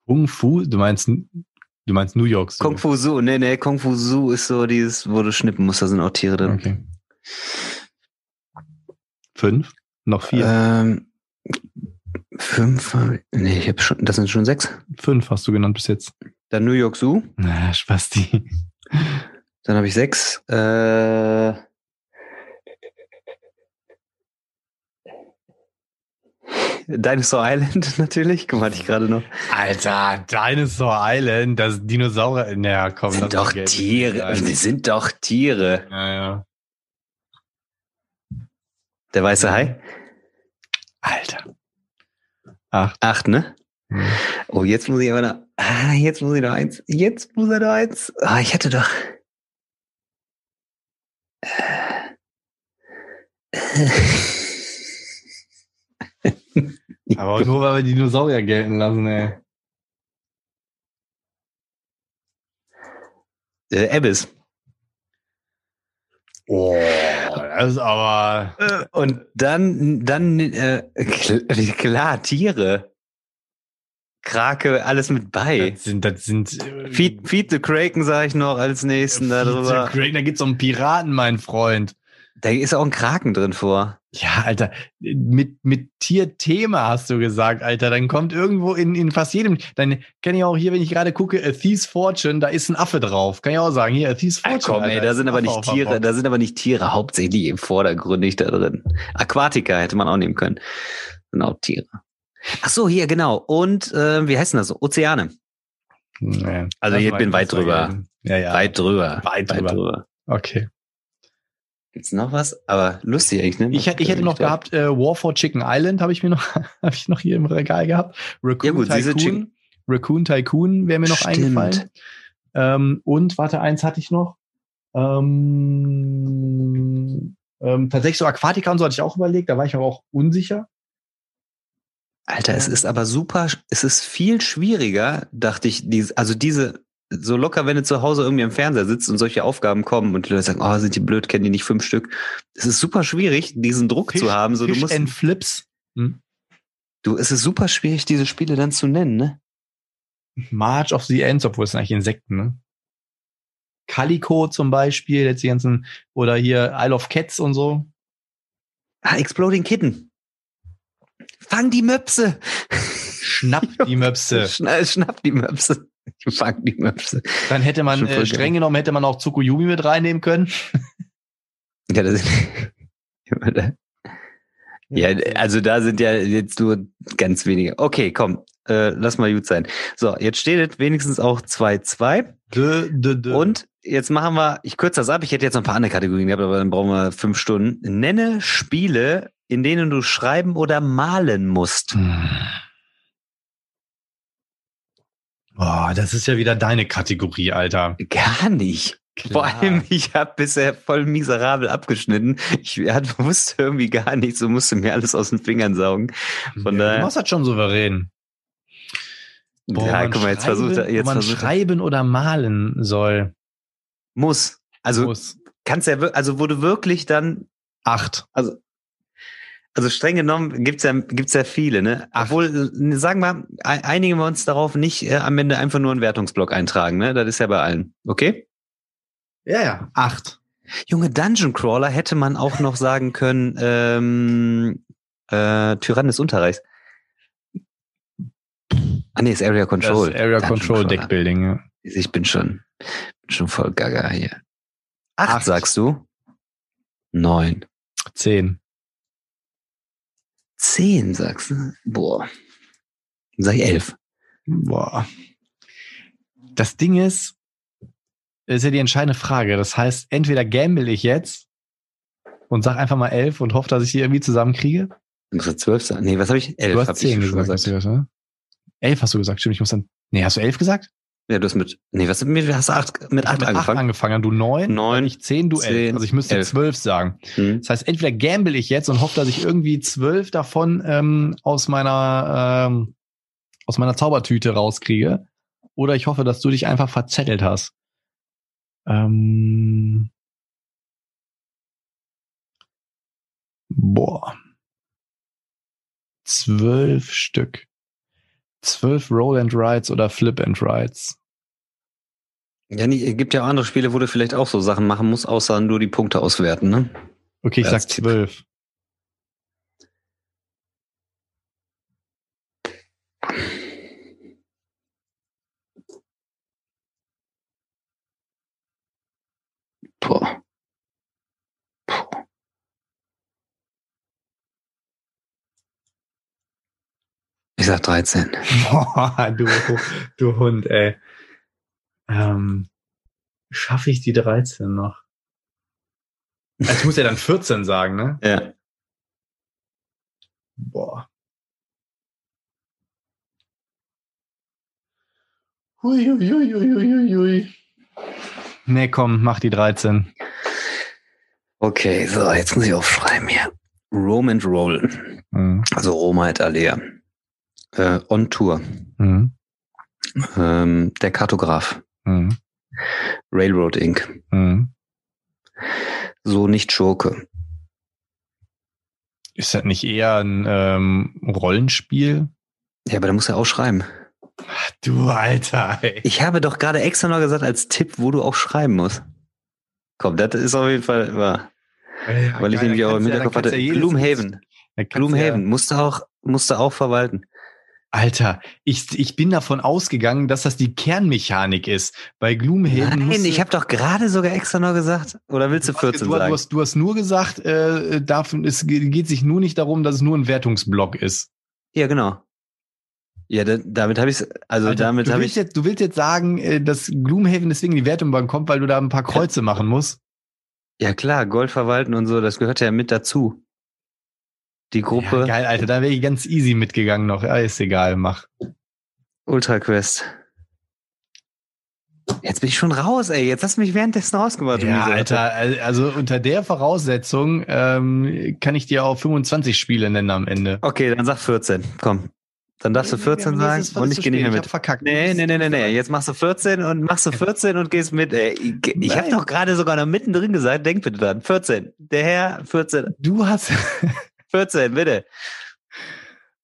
Kung Fu, du meinst, du meinst New York. Zoo. Kung Fu Zoo, nee, nee, Kung Fu Zoo ist so dieses, wo du schnippen musst, da sind auch Tiere drin. Okay. Fünf? Noch vier? Ähm, fünf, nee, ich habe schon, das sind schon sechs. Fünf hast du genannt bis jetzt. Dann New York Zoo, Na, Spasti. dann habe ich sechs. Äh, Dinosaur Island natürlich, guck mal, hatte ich gerade noch. Alter, Dinosaur Island, das Dinosaurier. Naja, komm. sind doch Tiere, rein. die sind doch Tiere. Ja, ja. Der weiße Hai? Alter. Acht. Acht, ne? Hm. Oh, jetzt muss ich aber noch, ah, jetzt muss ich noch eins. Jetzt muss er noch eins. Ah, ich hatte doch. Aber nur, weil wir Dinosaurier gelten lassen, ey. Äh, Abyss. Oh, das ist aber. Äh, Und dann, dann, äh, kl- klar, Tiere. Krake, alles mit bei. Das sind, das sind. äh, Feed, Feed the Kraken sage ich noch als nächsten darüber. Great, da gibt's so einen Piraten, mein Freund. Da ist auch ein Kraken drin vor. Ja, Alter, mit, mit Tierthema hast du gesagt, Alter. Dann kommt irgendwo in, in fast jedem, dann kann ich auch hier, wenn ich gerade gucke, A Thief's Fortune, da ist ein Affe drauf. Kann ich auch sagen, hier, A Thief's Ach, Fortune. komm, ey, Alter, da ist sind aber nicht Tiere, da sind aber nicht Tiere hauptsächlich im Vordergründig da drin. Aquatica hätte man auch nehmen können. Sind auch Tiere. Ach so, hier, genau. Und, äh, wie heißt denn das? Ozeane. Nee, Also ich bin weit drüber. Ja, ja. Weit drüber. Weit drüber. Okay. Gibt's noch was? Aber lustig eigentlich, ne? Ich, hätte- ich hätte noch gehabt, äh, War for Chicken Island habe ich mir noch, habe ich noch hier im Regal gehabt. Raccoon Ja gut, Tycoon. Raccoon Tycoon wäre mir noch Stimmt. eingefallen. Ähm, und warte, eins hatte ich noch. Ähm, ähm, tatsächlich so Aquatica und so hatte ich auch überlegt, da war ich aber auch unsicher. Alter, es ist aber super, es ist viel schwieriger, dachte ich, diese, also diese, so locker, wenn du zu Hause irgendwie am Fernseher sitzt und solche Aufgaben kommen und die Leute sagen, oh, sind die blöd, kennen die nicht fünf Stück. Es ist super schwierig, diesen Druck zu haben. So, du musst, and Flips. Hm? du, es ist super schwierig, diese Spiele dann zu nennen, ne? March of the Ends, obwohl es sind eigentlich Insekten, ne? Calico zum Beispiel, jetzt die ganzen, oder hier Isle of Cats und so. Ah, Exploding Kitten. Fang die Möpse. Schnapp die Möpse. Schna schnapp die Möpse. Fang die Möpse. Dann hätte man, äh, streng genommen, hätte man auch Tsukuyumi mit reinnehmen können. Ja, das ja, also da sind ja jetzt nur ganz wenige. Okay, komm, äh, lass mal gut sein. So, jetzt steht es wenigstens auch 2-2. Dö, dö, dö. Und jetzt machen wir, ich kürze das ab, ich hätte jetzt noch ein paar andere Kategorien gehabt, aber dann brauchen wir fünf Stunden. Nenne Spiele, in denen du schreiben oder malen musst. Hm. Boah, das ist ja wieder deine Kategorie, Alter. Gar nicht. Vor Klar. allem, ich habe bisher voll miserabel abgeschnitten. Ich wusste irgendwie gar nichts und musste mir alles aus den Fingern saugen. Von ja, daher- Du machst das schon souverän. Boah, ja, guck mal, jetzt versucht er, jetzt man versucht er. schreiben oder malen soll. Muss. Also Muss. kannst ja, also wo du wirklich dann, Acht. also streng genommen gibt's ja, gibt's ja viele, ne? Acht. Obwohl, äh, sagen wir, ein- einigen wir uns darauf nicht äh, am Ende einfach nur einen Wertungsblock eintragen, ne? Das ist ja bei allen. Okay? Ja, ja, acht. Junge, Dungeon Crawler hätte man auch noch sagen können, ähm, äh, Tyrann des Unterreichs. Ah nee, ist Area Control. Das Area Dungeon Control Crawler. Deckbuilding. Ja. Ich bin schon, bin schon voll gaga hier. Acht, Acht. sagst du? Neun. Zehn. Zehn, sagst du? Boah. Dann sag ich elf. Boah. Das Ding ist, ist ja die entscheidende Frage. Das heißt, entweder gamble ich jetzt und sag einfach mal elf und hoffe, dass ich die irgendwie zusammenkriege. Du musst ja zwölf sagen. Nee, was habe ich? Elf du hast hab zehn gesagt. Gesagt, ne? Elf hast du gesagt, stimmt. Ich muss dann. Nee, hast du elf gesagt? Ja, du hast mit, nee, was mit, hast du acht, mit Ich acht mit angefangen? angefangen. Du neun. Neun, Ich zehn, du elf. Also ich müsste elf. zwölf sagen. Hm. Das heißt, entweder gamble ich jetzt und hoffe, dass ich irgendwie zwölf davon ähm, aus meiner ähm, aus meiner Zaubertüte rauskriege, oder ich hoffe, dass du dich einfach verzettelt hast. Ähm, boah, zwölf Stück, zwölf Roll and Rides oder Flip and Rides. Ja, nee, es gibt ja auch andere Spiele, wo du vielleicht auch so Sachen machen musst, außer nur die Punkte auswerten, ne? Okay, ich Als sag zwölf. Boah. Puh. Ich sag 13. Boah, du, du Hund, ey. Ähm, schaffe ich die 13 noch? Also ich muss ja dann 14 sagen, ne? Ja. Boah. Hui, hui, hui, hui, hui, hui. Nee, komm, mach die 13. Okay, so, jetzt muss ich aufschreiben hier. Rome and Roll. Mhm. Also Roma et Alea. Äh, on Tour. Mhm. Ähm, der Kartograf. Mhm. Railroad Inc. Mhm. So nicht Schurke. Ist das nicht eher ein ähm, Rollenspiel? Ja, aber da muss er auch schreiben. Du Alter, ey. Ich habe doch gerade extra noch gesagt als Tipp, wo du auch schreiben musst. Komm, das ist auf jeden Fall wahr. Ja, Weil ich nämlich auch im ja- Hinterkopf hatte. ja Gloomhaven. Gloomhaven. Musste auch, musste auch verwalten. Alter, ich, ich bin davon ausgegangen, dass das die Kernmechanik ist. Bei Gloomhaven. Nein, du- ich habe doch gerade sogar extra noch gesagt. Oder willst du hast- 14 du, du, sagen? hast, du hast nur gesagt, äh, davon, es ge- geht sich nur nicht darum, dass es nur ein Wertungsblock ist. Ja, genau. Ja, da, damit habe ich also Alter, damit du, habe willst ich jetzt, du willst jetzt sagen, äh, dass Gloomhaven deswegen die Wertung bekommt, weil du da ein paar Kreuze machen musst? ja klar, Gold verwalten und so, das gehört ja mit dazu. Die Gruppe Ja, geil, Alter, da wäre ich ganz easy mitgegangen noch. Ja, ist egal, mach. Ultra Quest. Jetzt bin ich schon raus, ey. Jetzt hast du mich währenddessen rausgemacht. Ja, Alter, al- also unter der Voraussetzung ähm, kann ich dir auch 25 Spiele nennen am Ende. Okay, dann sag 14. Komm. Dann darfst du 14 Nee, sagen und ich gehe nicht mehr Ich hab mit. verkackt. Nee, nee, nee, nee, nee. Jetzt machst du 14 und machst du 14 und gehst mit. Ey, ich ich habe doch gerade sogar noch mittendrin gesagt, denk bitte dran. 14. Der Herr, 14. Du hast. 14, bitte.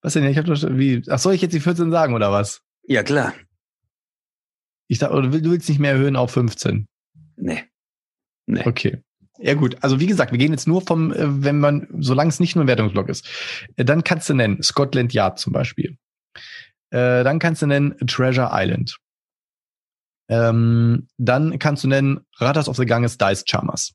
Was denn? Ich hab doch schon- wie. Ach, soll ich jetzt die 14 sagen oder was? Ja, klar. Ich dachte, du willst nicht mehr erhöhen auf 15. Nee. Nee. Okay. Ja gut, also wie gesagt, wir gehen jetzt nur vom, äh, wenn man, solange es nicht nur ein Wertungsblock ist. Äh, Dann kannst du nennen Scotland Yard zum Beispiel. Äh, Dann kannst du nennen Treasure Island. Ähm, Dann kannst du nennen Ratas of the Ganges Dice Charmers.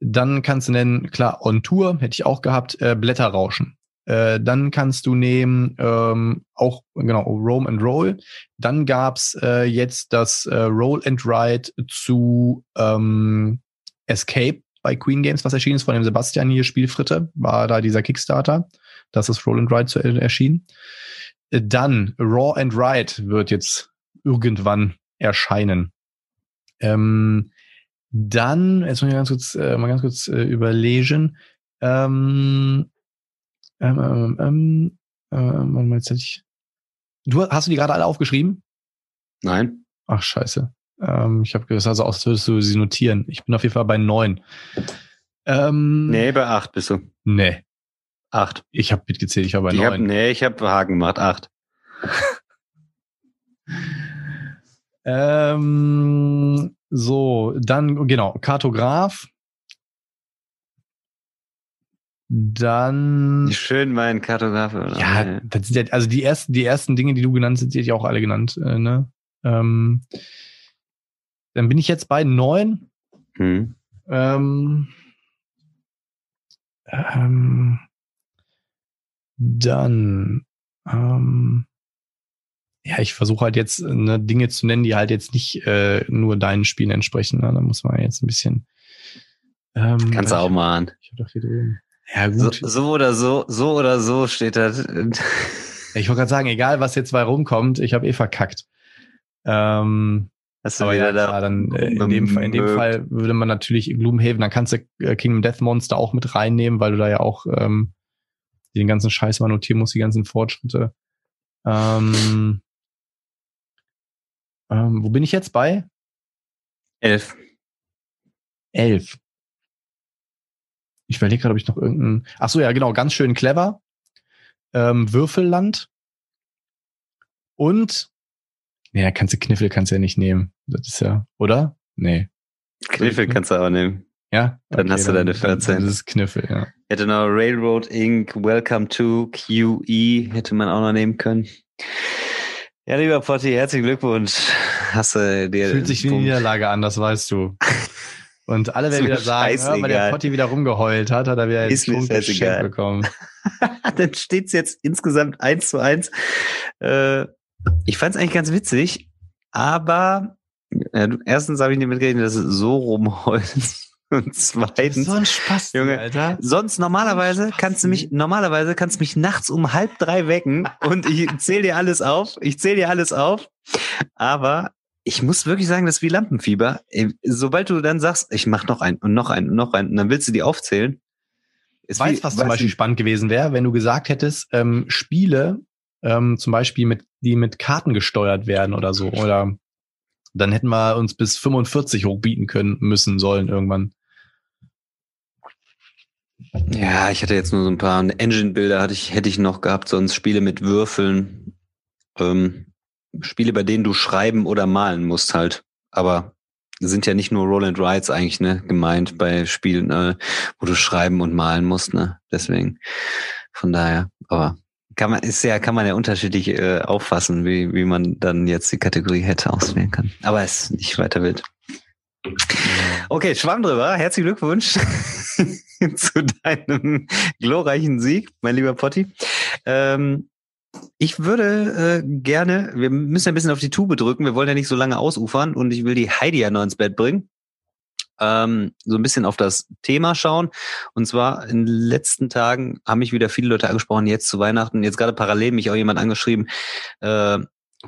Dann kannst du nennen, klar, On Tour, hätte ich auch gehabt, äh, Blätterrauschen. Äh, Dann kannst du nehmen, ähm, auch, genau, Roam and Roll. Dann gab's äh, jetzt das äh, Roll and Ride zu ähm, Escape bei Queen Games, was erschienen ist von dem Sebastian hier, Spielfritte, war da dieser Kickstarter. Das ist Roll and Ride zu, äh, erschienen. Dann Raw and Ride wird jetzt irgendwann erscheinen. Ähm, dann, jetzt muss ich ganz kurz, äh, mal ganz kurz äh, überlegen. Ähm, ähm, ähm, ähm, ähm, jetzt hätte ich. Du hast du die gerade alle aufgeschrieben? Nein. Ach, scheiße. Ähm, ich habe das also aus, würdest du sie notieren. Ich bin auf jeden Fall bei neun. Ähm, Nee, bei 8 bist du. Nee. 8. Ich habe mitgezählt, ich war bei Ich hab, neun. nee, ich habe Haken gemacht. 8. Ähm, So, dann, genau, Kartograf. Dann. Schön mein Kartograf. Oder? Ja, das sind ja, also die ersten, die ersten Dinge, die du genannt hast, die hätte ich auch alle genannt, äh, ne? Ähm, dann bin ich jetzt bei neun. Hm. Ähm, ähm, dann, ähm, ja, ich versuche halt jetzt ne, Dinge zu nennen, die halt jetzt nicht äh, nur deinen Spielen entsprechen. Ne? Da muss man jetzt ein bisschen. Ähm, Kannst auch mal an. Ich hab doch hier drüben. Ja, So, gut. so oder so, so oder so steht das. Ich wollte gerade sagen, egal was jetzt bei rumkommt, ich habe eh verkackt. Ähm, Hast du aber wieder ja, da? dann äh, in dem, Fall- in dem. Fall würde man natürlich Gloomhaven, dann kannst du äh, Kingdom Death Monster auch mit reinnehmen, weil du da ja auch ähm, den ganzen Scheiß mal notieren musst, die ganzen Fortschritte. Ähm, ähm, wo bin ich jetzt bei? Elf. Elf. Ich überlege gerade, ob ich noch irgendeinen. Ach so, ja, genau, ganz schön clever. Ähm, Würfelland. Und. Nee, da kannst du Kniffel kannst du ja nicht nehmen. Das ist ja, oder? Nee. Kniffel kannst du auch nehmen. Ja? Dann hast du deine dann- 14. Das ist Kniffel, ja. Hätte noch Railroad Inc., Welcome to QE, hätte man auch noch nehmen können. Ja, lieber Potti, herzlichen Glückwunsch. Hast du dir. Fühlt sich wie eine Niederlage an, das weißt du. Und alle werden wieder sagen, ja, weil der. Potti wieder rumgeheult hat, hat er wieder Ist mir Punkt geschenkt bekommen. Dann steht's jetzt insgesamt eins zu eins. Äh, ich fand's eigentlich ganz witzig, aber äh, erstens habe ich nicht mitgerechnet, dass es so rumheult. Und zweitens, ein Spaß, Junge. Alter. sonst normalerweise kannst du mich, normalerweise kannst du mich nachts um halb drei wecken und ich zähle dir alles auf. Ich zähle dir alles auf. Aber ich muss wirklich sagen, das ist wie Lampenfieber. Ey, Sobald du dann sagst, ich mach noch einen und noch einen und noch einen, und dann willst du die aufzählen. Ist Weißt wie- was zum Beispiel spannend gewesen wäre, wenn du gesagt hättest, ähm, Spiele, ähm, zum Beispiel mit, die mit Karten gesteuert werden oder so, oder dann hätten wir uns bis 45 hochbieten können, müssen, sollen irgendwann. Ja, ich hatte jetzt nur so ein paar Engine-Bilder hatte ich, hätte ich noch gehabt, sonst Spiele mit Würfeln. Ähm, Spiele, bei denen du schreiben oder malen musst halt. Aber sind ja nicht nur Roll and Rides eigentlich, ne, gemeint bei Spielen, äh, wo du schreiben und malen musst, ne. Deswegen. Von daher. Aber kann man, ist ja, kann man ja unterschiedlich äh, auffassen, wie, wie man dann jetzt die Kategorie hätte auswählen kann. Aber es ist nicht weiter wild. Okay, Schwamm drüber. Herzlichen Glückwunsch zu deinem glorreichen Sieg, mein lieber Potti. Ähm, ich würde äh, gerne, wir müssen ein bisschen auf die Tube drücken, wir wollen ja nicht so lange ausufern und ich will die Heidi ja noch ins Bett bringen. Ähm, so ein bisschen auf das Thema schauen. Und zwar in den letzten Tagen haben mich wieder viele Leute angesprochen, jetzt zu Weihnachten, jetzt gerade parallel mich auch jemand angeschrieben, äh,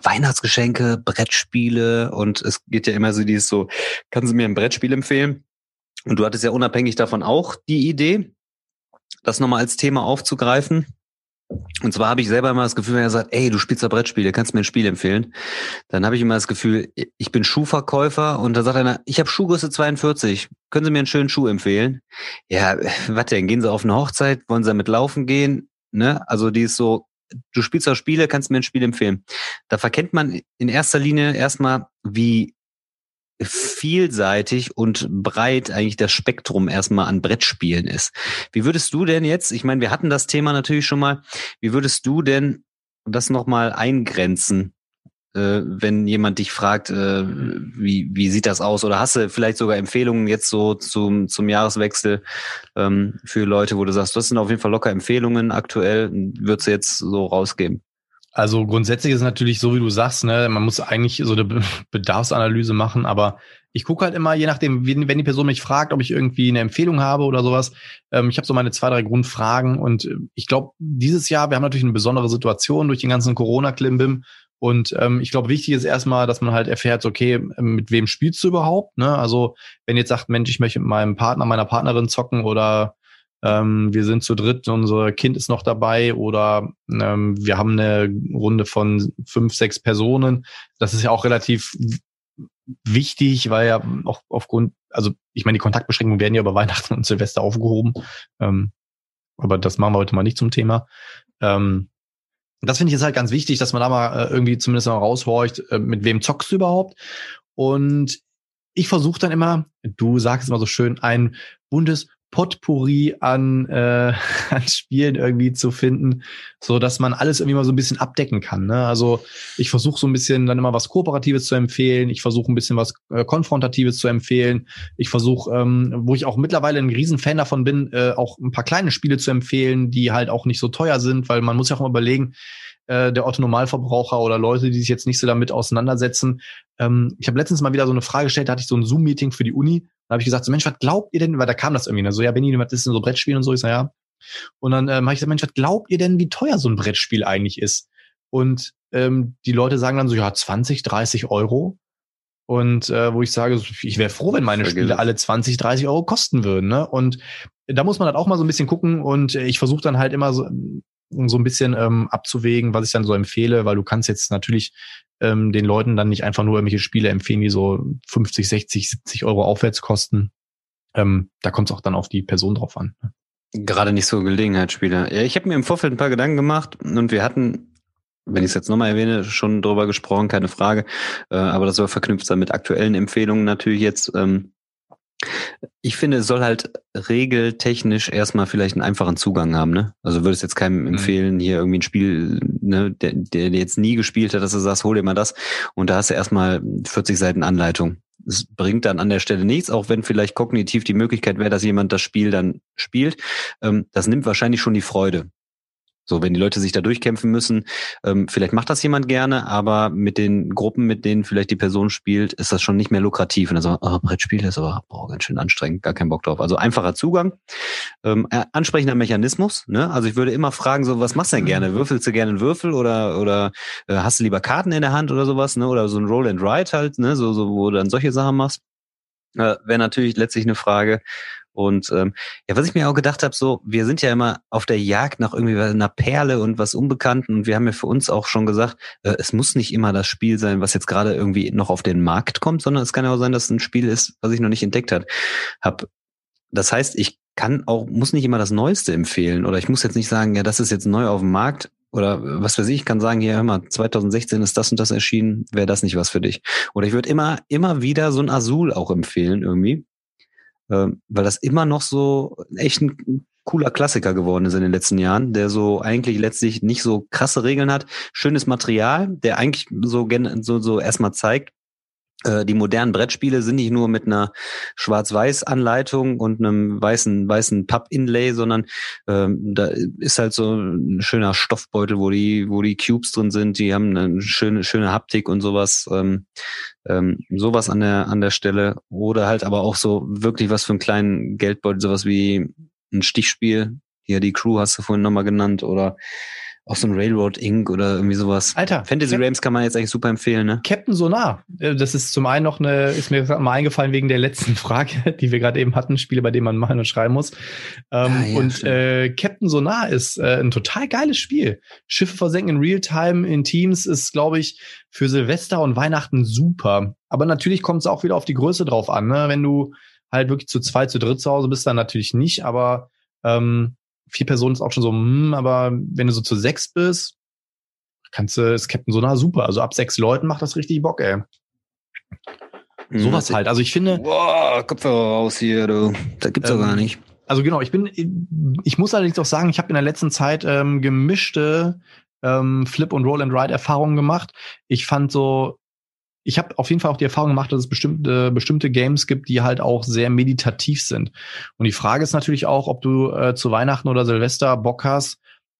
Weihnachtsgeschenke, Brettspiele und es geht ja immer so dieses so, kannst du mir ein Brettspiel empfehlen? Und du hattest ja unabhängig davon auch die Idee, das nochmal als Thema aufzugreifen. Und zwar habe ich selber immer das Gefühl, wenn er sagt, ey, du spielst da Brettspiele, kannst du mir ein Spiel empfehlen? Dann habe ich immer das Gefühl, ich bin Schuhverkäufer und da sagt einer, ich habe Schuhgröße 42, können Sie mir einen schönen Schuh empfehlen? Ja, was denn? Gehen Sie auf eine Hochzeit? Wollen Sie damit laufen gehen? Ne? Also die ist so, du spielst auch Spiele, kannst du mir ein Spiel empfehlen? Da verkennt man in erster Linie erstmal, wie vielseitig und breit eigentlich das Spektrum erstmal an Brettspielen ist. Wie würdest du denn jetzt, ich meine, wir hatten das Thema natürlich schon mal, wie würdest du denn das nochmal eingrenzen, äh, wenn jemand dich fragt, äh, wie, wie sieht das aus? Oder hast du vielleicht sogar Empfehlungen jetzt so zum, zum Jahreswechsel ähm, für Leute, wo du sagst, das sind auf jeden Fall locker Empfehlungen aktuell, würdest du jetzt so rausgeben? Also grundsätzlich ist natürlich so, wie du sagst, ne, man muss eigentlich so eine Be- Bedarfsanalyse machen, aber ich gucke halt immer, je nachdem, wenn die Person mich fragt, ob ich irgendwie eine Empfehlung habe oder sowas, ähm, ich habe so meine zwei, drei Grundfragen und äh, ich glaube, dieses Jahr, wir haben natürlich eine besondere Situation durch den ganzen Corona-Klimbim und ähm, ich glaube, wichtig ist erstmal, dass man halt erfährt, okay, ähm, mit wem spielst du überhaupt? Ne? Also wenn jetzt sagt, Mensch, ich möchte mit meinem Partner, meiner Partnerin zocken oder ähm, wir sind zu dritt, unser Kind ist noch dabei oder ähm, wir haben eine Runde von fünf, sechs Personen. Das ist ja auch relativ wichtig, weil ja auch aufgrund, also ich meine, die Kontaktbeschränkungen werden ja über Weihnachten und Silvester aufgehoben. Ähm, aber das machen wir heute mal nicht zum Thema. Ähm, das finde ich jetzt halt ganz wichtig, dass man da mal äh, irgendwie zumindest mal raushorcht, äh, mit wem zockst du überhaupt. Und ich versuche dann immer, du sagst immer so schön, ein buntes Potpourri an, äh, an Spielen irgendwie zu finden, so dass man alles irgendwie mal so ein bisschen abdecken kann. Ne? Also ich versuche so ein bisschen dann immer was Kooperatives zu empfehlen. Ich versuche ein bisschen was äh, Konfrontatives zu empfehlen. Ich versuche, ähm, wo ich auch mittlerweile ein Riesenfan davon bin, äh, auch ein paar kleine Spiele zu empfehlen, die halt auch nicht so teuer sind, weil man muss ja auch mal überlegen, äh, der Otto Normalverbraucher oder Leute, die sich jetzt nicht so damit auseinandersetzen. Ähm, ich habe letztens mal wieder so eine Frage gestellt, da hatte ich so ein Zoom-Meeting für die Uni da habe ich gesagt, so Mensch, was glaubt ihr denn, weil da kam das irgendwie, ne? so ja, Benny, was ist denn so Brettspiel und so, ich sag ja. Und dann ähm, habe ich gesagt, Mensch, was glaubt ihr denn, wie teuer so ein Brettspiel eigentlich ist? Und ähm, die Leute sagen dann so, ja, 20, 30 Euro. Und äh, wo ich sage, ich wäre froh, wenn meine Spiele alle 20, 30 Euro kosten würden. Ne? Und da muss man halt auch mal so ein bisschen gucken und ich versuche dann halt immer so, so ein bisschen ähm, abzuwägen, was ich dann so empfehle, weil du kannst jetzt natürlich ähm, den Leuten dann nicht einfach nur irgendwelche Spiele empfehlen, die so 50, 60, 70 Euro aufwärts kosten. Ähm, da kommt es auch dann auf die Person drauf an. Ne? Gerade nicht so Gelegenheitsspiele. Ja, ich habe mir im Vorfeld ein paar Gedanken gemacht und wir hatten, wenn ich es jetzt nochmal erwähne, schon drüber gesprochen, keine Frage. Äh, aber das soll verknüpft sein mit aktuellen Empfehlungen natürlich jetzt. Ähm, ich finde, es soll halt regeltechnisch erstmal vielleicht einen einfachen Zugang haben, ne? Also würde es jetzt keinem mhm. empfehlen, hier irgendwie ein Spiel, ne, der, der jetzt nie gespielt hat, dass du sagst, hol dir mal das und da hast du erstmal 40 Seiten Anleitung. Es bringt dann an der Stelle nichts, auch wenn vielleicht kognitiv die Möglichkeit wäre, dass jemand das Spiel dann spielt. Ähm, das nimmt wahrscheinlich schon die Freude. So, wenn die Leute sich da durchkämpfen müssen, ähm, vielleicht macht das jemand gerne, aber mit den Gruppen, mit denen vielleicht die Person spielt, ist das schon nicht mehr lukrativ. Und dann so, oh, Brettspiel ist aber boah, ganz schön anstrengend, gar keinen Bock drauf. Also einfacher Zugang, ähm, äh, ansprechender Mechanismus. Ne? Also ich würde immer fragen, so, was machst du denn gerne? Mhm. Würfelst du gerne einen Würfel oder oder äh, hast du lieber Karten in der Hand oder sowas, ne? Oder so ein Roll and Ride halt, ne? So, so wo du dann solche Sachen machst. Äh, Wäre natürlich letztlich eine Frage. Und ähm, ja, was ich mir auch gedacht habe, so, wir sind ja immer auf der Jagd nach irgendwie einer Perle und was Unbekannten. Und wir haben ja für uns auch schon gesagt, äh, es muss nicht immer das Spiel sein, was jetzt gerade irgendwie noch auf den Markt kommt, sondern es kann ja auch sein, dass es ein Spiel ist, was ich noch nicht entdeckt hat, hab. Das heißt, ich kann auch, muss nicht immer das Neueste empfehlen. Oder ich muss jetzt nicht sagen, ja, das ist jetzt neu auf dem Markt, oder was weiß ich, ich kann sagen, hier, hör mal, 2016 ist das und das erschienen, wäre das nicht was für dich. Oder ich würde immer, immer wieder so ein Azul auch empfehlen irgendwie ähm, weil das immer noch so echt ein cooler Klassiker geworden ist in den letzten Jahren, der so eigentlich letztlich nicht so krasse Regeln hat, schönes Material, der eigentlich so, so, so erstmal zeigt, die modernen Brettspiele sind nicht nur mit einer Schwarz-Weiß-Anleitung und einem weißen weißen Papp-Inlay, sondern ähm, da ist halt so ein schöner Stoffbeutel, wo die wo die Cubes drin sind. Die haben eine schöne schöne Haptik und sowas. Ähm, ähm, sowas an der an der Stelle oder halt aber auch so wirklich was für einen kleinen Geldbeutel, sowas wie ein Stichspiel. Hier die Crew hast du vorhin nochmal genannt oder auch so ein Railroad Inc. oder irgendwie sowas. Alter. Fantasy Cap Realms kann man jetzt eigentlich super empfehlen, ne? Captain Sonar. Äh, das ist zum einen noch eine, ist mir mal eingefallen wegen der letzten Frage, die wir gerade eben hatten, Spiele, bei denen man machen und schreiben muss. Ähm, ah, ja, und äh, Captain Sonar ist äh, ein total geiles Spiel. Schiffe versenken in Realtime in Teams ist, glaube ich, für Silvester und Weihnachten super. Aber natürlich kommt es auch wieder auf die Größe drauf an. Ne? Wenn du halt wirklich zu zwei, zu dritt zu Hause bist, dann natürlich nicht. Aber ähm, vier Personen ist auch schon so, hm, aber wenn du so zu sechs bist, kannst du, ist Captain Sonar super. Also ab sechs Leuten macht das richtig Bock, ey. Mhm. Sowas halt. Also ich finde. Boah, Kopfhörer raus hier, du. Das gibt's ähm, doch gar nicht. Also genau, ich bin, ich muss allerdings auch sagen, ich habe in der letzten Zeit ähm, gemischte ähm, Flip- und Roll-and-Ride-Erfahrungen gemacht. Ich fand so ich habe auf jeden Fall auch die Erfahrung gemacht, dass es bestimmte, bestimmte Games gibt, die halt auch sehr meditativ sind. Und die Frage ist natürlich auch, ob du äh, zu Weihnachten oder Silvester Bock hast,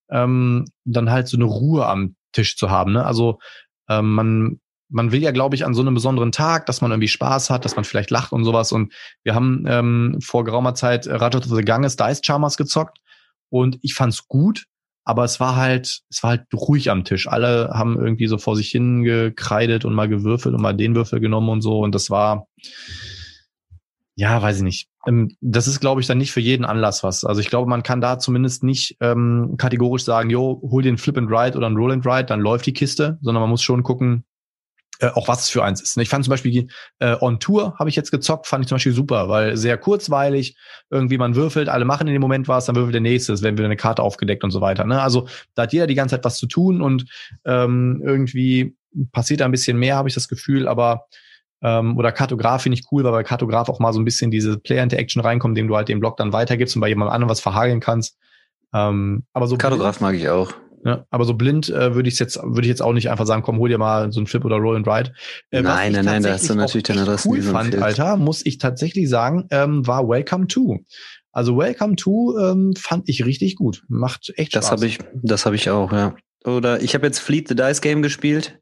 ähm, dann halt so eine Ruhe am Tisch zu haben. Ne? Also ähm, man, man will ja, glaube ich, an so einem besonderen Tag, dass man irgendwie Spaß hat, dass man vielleicht lacht und sowas. Und wir haben ähm, vor geraumer Zeit Ratchet of the Ganges Dice Charmers gezockt und ich fand's gut, aber es war halt, es war halt ruhig am Tisch. Alle haben irgendwie so vor sich hin gekreidet und mal gewürfelt und mal den Würfel genommen und so. Und das war, ja, weiß ich nicht. Ähm, das ist, glaube ich, dann nicht für jeden Anlass was. Also ich glaube, man kann da zumindest nicht ähm, kategorisch sagen, jo, hol einen Flip and Ride oder einen Roll and Ride, dann läuft die Kiste, sondern man muss schon gucken, äh, auch was es für eins ist. Ich fand zum Beispiel äh, On Tour habe ich jetzt gezockt, fand ich zum Beispiel super, weil sehr kurzweilig, irgendwie man würfelt, alle machen in dem Moment was, dann würfelt der nächste, es werden wieder eine Karte aufgedeckt und so weiter. Ne? Also da hat jeder die ganze Zeit was zu tun und ähm, irgendwie passiert da ein bisschen mehr, habe ich das Gefühl, aber Ähm, oder Kartograf finde ich cool, weil bei Kartograf auch mal so ein bisschen diese Player-Interaction reinkommt, indem du halt den Block dann weitergibst und bei jemand anderem was verhageln kannst. Ähm, aber so Kartograf mag ich auch. Ja, aber so blind äh, würde ich jetzt würde ich jetzt auch nicht einfach sagen, komm, hol dir mal so ein Flip oder Roll and Ride. Äh, nein, nein, nein, da hast du natürlich deine Adresse. Cool fand, Alter, muss ich tatsächlich sagen, ähm, war Welcome to. Also Welcome to ähm, fand ich richtig gut. Macht echt Spaß. Das habe ich, das habe ich auch, ja. Oder ich habe jetzt Fleet the Dice Game gespielt.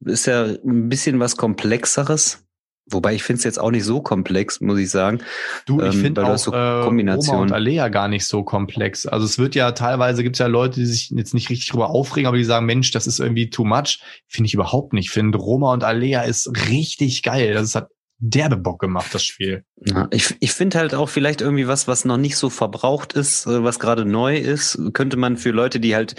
Ist ja ein bisschen was komplexeres. Wobei ich finde es jetzt auch nicht so komplex, muss ich sagen. Du, ich ähm, finde auch so äh, Roma und Alea gar nicht so komplex. Also es wird ja teilweise gibt es ja Leute, die sich jetzt nicht richtig drüber aufregen, aber die sagen, Mensch, das ist irgendwie too much. Finde ich überhaupt nicht. Ich finde Roma und Alea ist richtig geil. Das hat derbe Bock gemacht, das Spiel. Ja, ich ich finde halt auch vielleicht irgendwie was, was noch nicht so verbraucht ist, äh, was gerade neu ist, könnte man für Leute, die halt,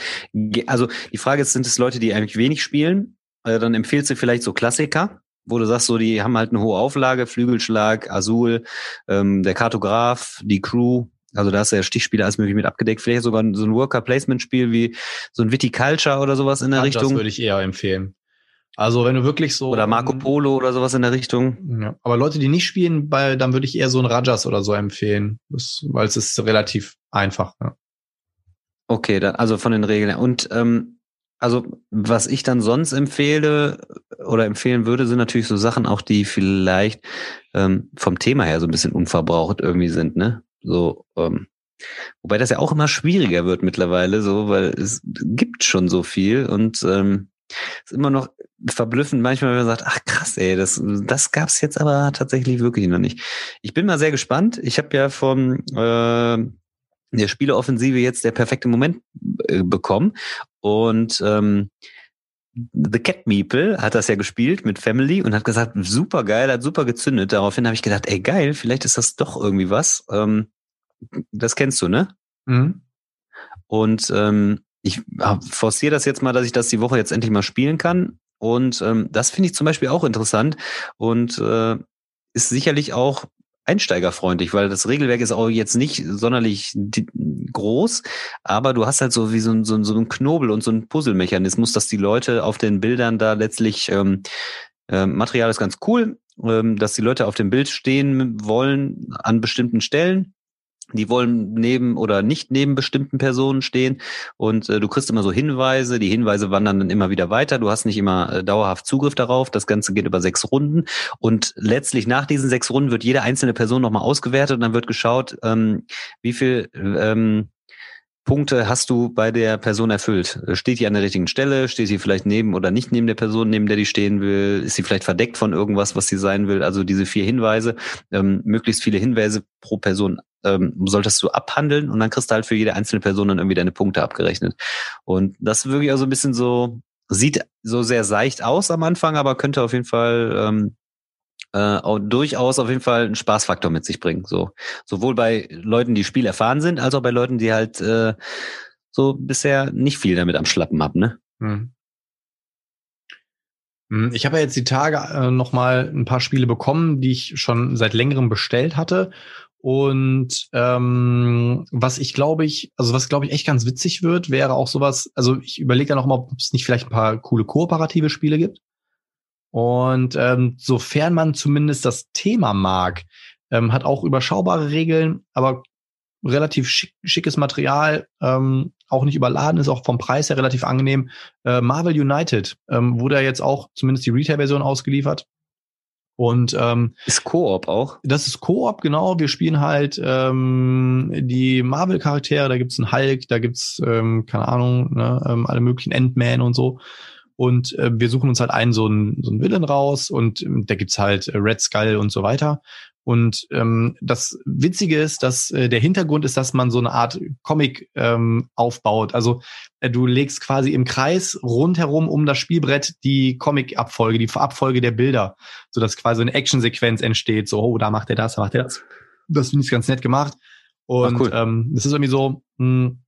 also die Frage ist, sind es Leute, die eigentlich wenig spielen? Äh, dann empfiehlst du vielleicht so Klassiker, wo du sagst, so die haben halt eine hohe Auflage, Flügelschlag, Azul, ähm, der Kartograf, die Crew, also da ist ja Stichspiele alles möglich mit abgedeckt. Vielleicht sogar so ein Worker-Placement-Spiel wie so ein Viticulture oder sowas in der ja, Richtung. Das würde ich eher empfehlen. Also wenn du wirklich so oder Marco Polo oder sowas in der Richtung. Ja, aber Leute, die nicht spielen, bei, dann würde ich eher so ein Rajas oder so empfehlen, das, weil es ist relativ einfach. Ja. Okay, dann, also von den Regeln. Und ähm, also was ich dann sonst empfehle oder empfehlen würde, sind natürlich so Sachen auch, die vielleicht ähm, vom Thema her so ein bisschen unverbraucht irgendwie sind, ne? So, ähm, wobei das ja auch immer schwieriger wird mittlerweile, so, weil es gibt schon so viel und ähm, ist immer noch verblüffend manchmal, wenn man sagt, ach krass, ey, das, das gab's jetzt aber tatsächlich wirklich noch nicht. Ich bin mal sehr gespannt. Ich habe ja von äh, der Spieleoffensive jetzt der perfekte Moment äh, bekommen und ähm, The Cat Meeple hat das ja gespielt mit Family und hat gesagt, super geil, hat super gezündet. Daraufhin habe ich gedacht, ey geil, vielleicht ist das doch irgendwie was. Ähm, das kennst du, ne? Mhm. Und ähm, ich forciere das jetzt mal, dass ich das die Woche jetzt endlich mal spielen kann. Und ähm, das finde ich zum Beispiel auch interessant und äh, ist sicherlich auch einsteigerfreundlich, weil das Regelwerk ist auch jetzt nicht sonderlich groß, aber du hast halt so wie so ein, so so ein Knobel und so ein Puzzlemechanismus, dass die Leute auf den Bildern da letztlich ähm, äh, Material ist ganz cool, ähm, dass die Leute auf dem Bild stehen wollen an bestimmten Stellen die wollen neben oder nicht neben bestimmten Personen stehen. Und äh, du kriegst immer so Hinweise, die Hinweise wandern dann immer wieder weiter, du hast nicht immer äh, dauerhaft Zugriff darauf, das Ganze geht über sechs Runden. Und letztlich nach diesen sechs Runden wird jede einzelne Person nochmal ausgewertet. Und dann wird geschaut, ähm, wie viel ähm, Punkte hast du bei der Person erfüllt? Steht die an der richtigen Stelle? Steht sie vielleicht neben oder nicht neben der Person, neben der die stehen will? Ist sie vielleicht verdeckt von irgendwas, was sie sein will? Also diese vier Hinweise, ähm, möglichst viele Hinweise pro Person ähm, solltest du abhandeln und dann kriegst du halt für jede einzelne Person dann irgendwie deine Punkte abgerechnet. Und das wirklich auch so ein bisschen so, sieht so sehr seicht aus am Anfang, aber könnte auf jeden Fall ähm, äh, durchaus auf jeden Fall einen Spaßfaktor mit sich bringen. So sowohl bei Leuten, die Spiel erfahren sind, als auch bei Leuten, die halt äh, so bisher nicht viel damit am Schlappen haben. Ne? Hm. hm ich habe ja jetzt die Tage äh, noch mal ein paar Spiele bekommen, die ich schon seit längerem bestellt hatte. Und ähm, was ich glaube ich, also was glaube ich echt ganz witzig wird, wäre auch sowas, also ich überlege ja noch mal, ob es nicht vielleicht ein paar coole kooperative Spiele gibt. Und ähm, sofern man zumindest das Thema mag, ähm, hat auch überschaubare Regeln, aber relativ schick, schickes Material, ähm, auch nicht überladen, ist auch vom Preis her relativ angenehm. Äh, Marvel United ähm, wurde ja jetzt auch zumindest die Retail-Version ausgeliefert. Und ähm, ist Koop auch? Das ist Koop, genau. Wir spielen halt ähm, die Marvel-Charaktere, da gibt's einen Hulk, da gibt's, ähm, keine Ahnung, ne, ähm, alle möglichen Endman und so. Und äh, wir suchen uns halt einen so einen, so einen Villain raus und äh, da gibt's halt äh, Red Skull und so weiter. Und ähm, das Witzige ist, dass äh, der Hintergrund ist, dass man so eine Art Comic ähm, aufbaut. Also äh, du legst quasi im Kreis rundherum um das Spielbrett die Comic-Abfolge, die Abfolge der Bilder, so dass quasi eine Action-Sequenz entsteht. So, oh, da macht er das, da macht er das. Das finde ich ganz nett gemacht. Und Ach, cool. ähm, das ist irgendwie so, mh, hm,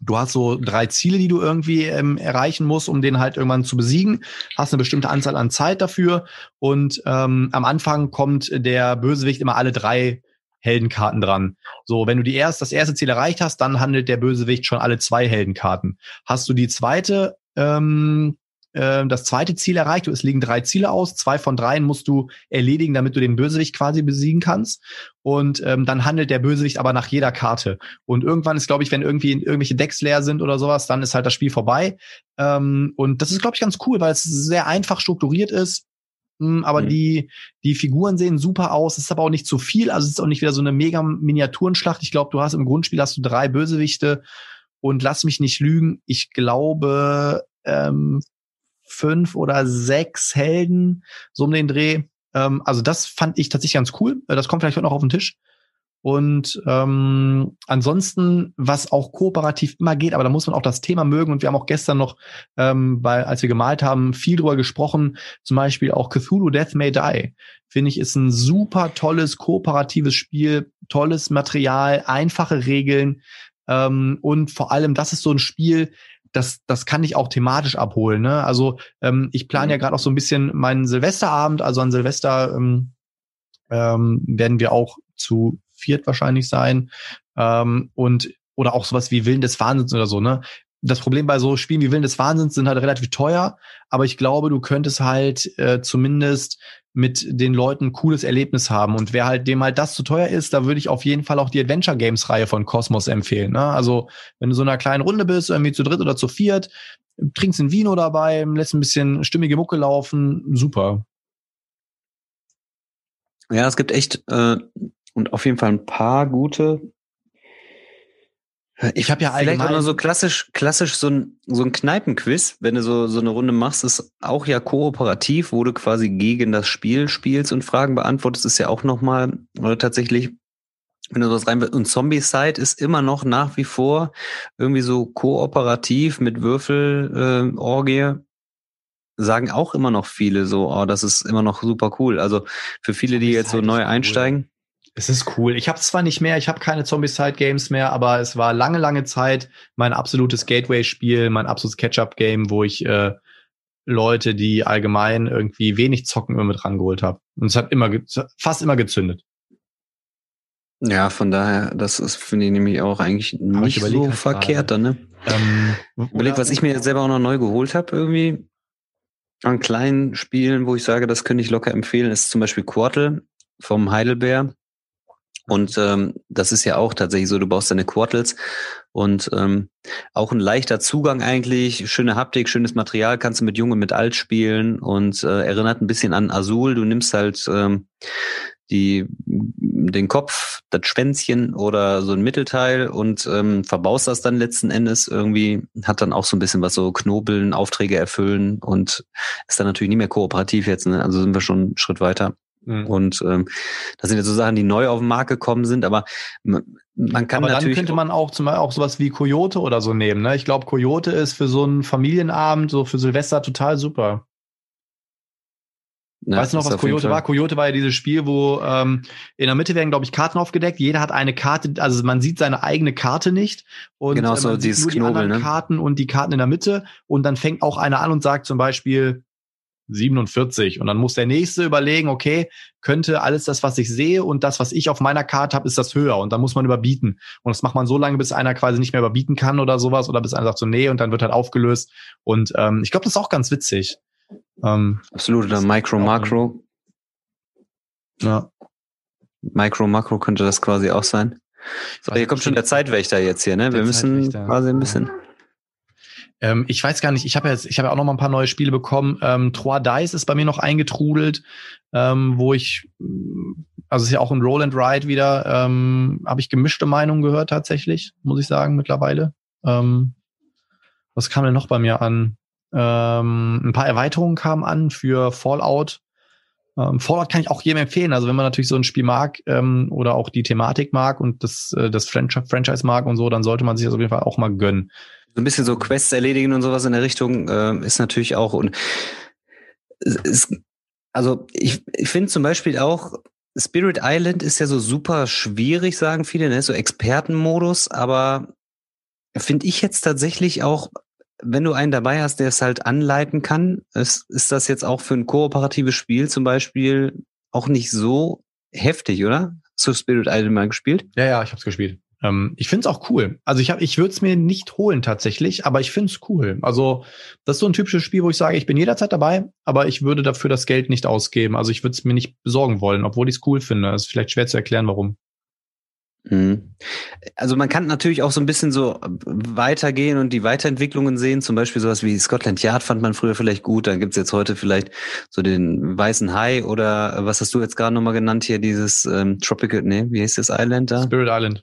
Du hast so drei Ziele, die du irgendwie ähm, erreichen musst, um den halt irgendwann zu besiegen. Hast eine bestimmte Anzahl an Zeit dafür. Und ähm, am Anfang kommt der Bösewicht immer alle drei Heldenkarten dran. So, wenn du die erst, das erste Ziel erreicht hast, dann handelt der Bösewicht schon alle zwei Heldenkarten. Hast du die zweite ähm, äh, das zweite Ziel erreicht. Es liegen drei Ziele aus. Zwei von dreien musst du erledigen, damit du den Bösewicht quasi besiegen kannst. Und ähm, dann handelt der Bösewicht aber nach jeder Karte. Und irgendwann ist, glaube ich, wenn irgendwie irgendwelche Decks leer sind oder sowas, dann ist halt das Spiel vorbei. Ähm, und das ist, glaube ich, ganz cool, weil es sehr einfach strukturiert ist. Hm, aber mhm. die, die Figuren sehen super aus. Es ist aber auch nicht zu viel. Also es ist auch nicht wieder so eine mega Miniaturenschlacht. Ich glaube, du hast im Grundspiel hast du drei Bösewichte und lass mich nicht lügen. Ich glaube, ähm, fünf oder sechs Helden, so um den Dreh. Ähm, also das fand ich tatsächlich ganz cool. Äh, das kommt vielleicht auch noch auf den Tisch. Und ähm, ansonsten, was auch kooperativ immer geht, aber da muss man auch das Thema mögen. Und wir haben auch gestern noch, ähm, bei, als wir gemalt haben, viel drüber gesprochen. Zum Beispiel auch Cthulhu Death May Die. Finde ich, ist ein super tolles, kooperatives Spiel, tolles Material, einfache Regeln. Ähm, und vor allem, das ist so ein Spiel, das, das kann ich auch thematisch abholen. Ne? Also ähm, ich plane ja mhm. gerade auch so ein bisschen meinen Silvesterabend, also an Silvester ähm, ähm, werden wir auch zu viert wahrscheinlich sein. Ähm, und oder auch sowas wie Willen des Wahnsinns oder so, ne? Das Problem bei so Spielen wie Willen des Wahnsinns sind halt relativ teuer, aber ich glaube, du könntest halt äh, zumindest mit den Leuten ein cooles Erlebnis haben. Und wer halt dem halt das zu teuer ist, da würde ich auf jeden Fall auch die Adventure Games Reihe von Cosmos empfehlen. Ne? Also wenn du so in einer kleinen Runde bist, irgendwie zu dritt oder zu viert, trinkst ein Vino dabei, lässt ein bisschen stimmige Mucke laufen, super. Ja, es gibt echt äh, und auf jeden Fall ein paar gute. Ich habe ja allgemein vielleicht auch nur so klassisch, klassisch so ein so ein Kneipenquiz, wenn du so so eine Runde machst, ist auch ja kooperativ, wo du quasi gegen das Spiel spielst und Fragen beantwortest, ist ja auch noch mal oder tatsächlich wenn du sowas rein und Zombie Side ist immer noch nach wie vor irgendwie so kooperativ mit Würfel äh, Orgie. Sagen auch immer noch viele so, oh, das ist immer noch super cool. Also für viele, die jetzt so neu einsteigen, es ist cool. Ich habe zwar nicht mehr, ich habe keine Zombie-Side-Games mehr, aber es war lange, lange Zeit mein absolutes Gateway-Spiel, mein absolutes Catch-up-Game, wo ich äh, Leute, die allgemein irgendwie wenig zocken, immer mit rangeholt habe. Und es hat immer fast immer gezündet. Ja, von daher, das ist, finde ich nämlich auch eigentlich nicht so verkehrt dann, ne? Ähm, Überleg, was ich mir jetzt selber auch noch neu geholt habe, irgendwie an kleinen Spielen, wo ich sage, das könnte ich locker empfehlen, ist zum Beispiel Quartel vom Heidelbeer. Und ähm, das ist ja auch tatsächlich so, du baust deine Quartals und ähm, auch ein leichter Zugang eigentlich, schöne Haptik, schönes Material, kannst du mit Jung und mit Alt spielen und äh, erinnert ein bisschen an Azul. Du nimmst halt ähm, die den Kopf, das Schwänzchen oder so ein Mittelteil und ähm, verbaust das dann letzten Endes irgendwie, hat dann auch so ein bisschen was so Knobeln, Aufträge erfüllen und ist dann natürlich nicht mehr kooperativ jetzt, ne? Also sind wir schon einen Schritt weiter. Mhm. Und ähm, das sind ja so Sachen, die neu auf den Markt gekommen sind, aber man kann aber natürlich. dann könnte man auch zum Beispiel auch sowas wie Coyote oder so nehmen. Ne? Ich glaube, Coyote ist für so einen Familienabend, so für Silvester total super. Ja, weißt du noch, was Coyote war? Coyote war ja dieses Spiel, wo ähm, in der Mitte werden, glaube ich, Karten aufgedeckt. Jeder hat eine Karte, also man sieht seine eigene Karte nicht. Und genau, äh, so dieses nur die Knobel, ne? Karten und die Karten in der Mitte. Und dann fängt auch einer an und sagt zum Beispiel, 47. Und dann muss der nächste überlegen, okay, könnte alles das, was ich sehe und das, was ich auf meiner Karte habe, ist das höher. Und dann muss man überbieten. Und das macht man so lange, bis einer quasi nicht mehr überbieten kann oder sowas, oder bis einer sagt so, nee, und dann wird halt aufgelöst. Und ähm, ich glaube, das ist auch ganz witzig. Ähm, Absolut, oder Micro, Macro. Ja. Micro, Macro könnte das quasi auch sein. So, hier kommt schon der Zeitwächter jetzt hier, ne? Wir müssen quasi ein bisschen. Ähm, ich weiß gar nicht, ich habe jetzt, ich habe ja auch noch mal ein paar neue Spiele bekommen. Ähm, Trois Dice ist bei mir noch eingetrudelt, ähm, wo ich, also ist ja auch ein Roll and Ride wieder, ähm, habe ich gemischte Meinungen gehört tatsächlich, muss ich sagen, mittlerweile. Ähm, was kam denn noch bei mir an? Ähm, ein paar Erweiterungen kamen an für Fallout. Ähm, Fallout kann ich auch jedem empfehlen. Also wenn man natürlich so ein Spiel mag ähm, oder auch die Thematik mag und das, äh, das Franchise mag und so, dann sollte man sich das auf jeden Fall auch mal gönnen so ein bisschen so Quests erledigen und sowas in der Richtung äh, ist natürlich auch und es, also ich, ich finde zum Beispiel auch Spirit Island ist ja so super schwierig, sagen viele, ne? so Expertenmodus, aber finde ich jetzt tatsächlich auch, wenn du einen dabei hast, der es halt anleiten kann, ist, ist das jetzt auch für ein kooperatives Spiel zum Beispiel auch nicht so heftig, oder? Hast du Spirit Island mal gespielt? Ja, ja, ich hab's gespielt. Ähm, ich finde es auch cool. Also ich, hab, ich würde es mir nicht holen tatsächlich, aber ich finde es cool. Also das ist so ein typisches Spiel, wo ich sage, ich bin jederzeit dabei, aber ich würde dafür das Geld nicht ausgeben. Also ich würde es mir nicht besorgen wollen, obwohl ich es cool finde. Es ist vielleicht schwer zu erklären, warum. Mhm. Also man kann natürlich auch so ein bisschen so weitergehen und die Weiterentwicklungen sehen. Zum Beispiel sowas wie Scotland Yard fand man früher vielleicht gut. Dann gibt's jetzt heute vielleicht so den weißen Hai oder was hast du jetzt gerade nochmal genannt hier, dieses ähm, Tropical, nee, wie heißt das Island da? Spirit Island.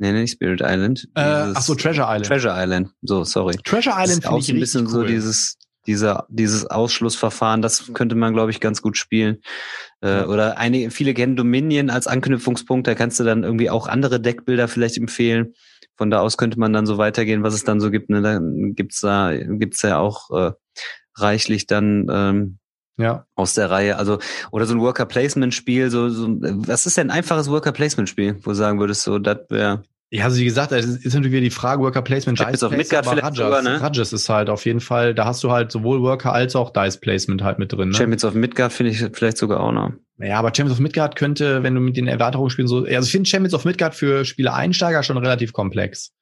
Nee, nee, nicht Spirit Island. Äh, ach so, Treasure Island. Treasure Island. So, sorry. Treasure Island finde ich ein bisschen cool. so dieses dieser, dieses Ausschlussverfahren, das könnte man, glaube ich, ganz gut spielen. Äh, oder einige, viele kennen Dominion als Anknüpfungspunkt, da kannst du dann irgendwie auch andere Deckbilder vielleicht empfehlen. Von da aus könnte man dann so weitergehen, was es dann so gibt. Ne? Dann gibt's da, gibt's ja auch äh, reichlich dann ähm, ja. aus der Reihe. Also, oder so ein Worker-Placement-Spiel, so, so, was ist denn ein einfaches Worker-Placement-Spiel, wo du sagen würdest, so, das wäre ja, also wie gesagt, es ist natürlich wieder die Frage Worker Placement. Dice auf Midgard vielleicht Rajas, sogar, ne? Rajas ist halt auf jeden Fall, da hast du halt sowohl Worker als auch Dice Placement halt mit drin. Ne? Champions of Midgard finde ich vielleicht sogar auch noch. Ja, aber Champions of Midgard könnte, wenn du mit den Erweiterungen spielen, so, also ich finde Champions of Midgard für Spieler Einsteiger schon relativ komplex.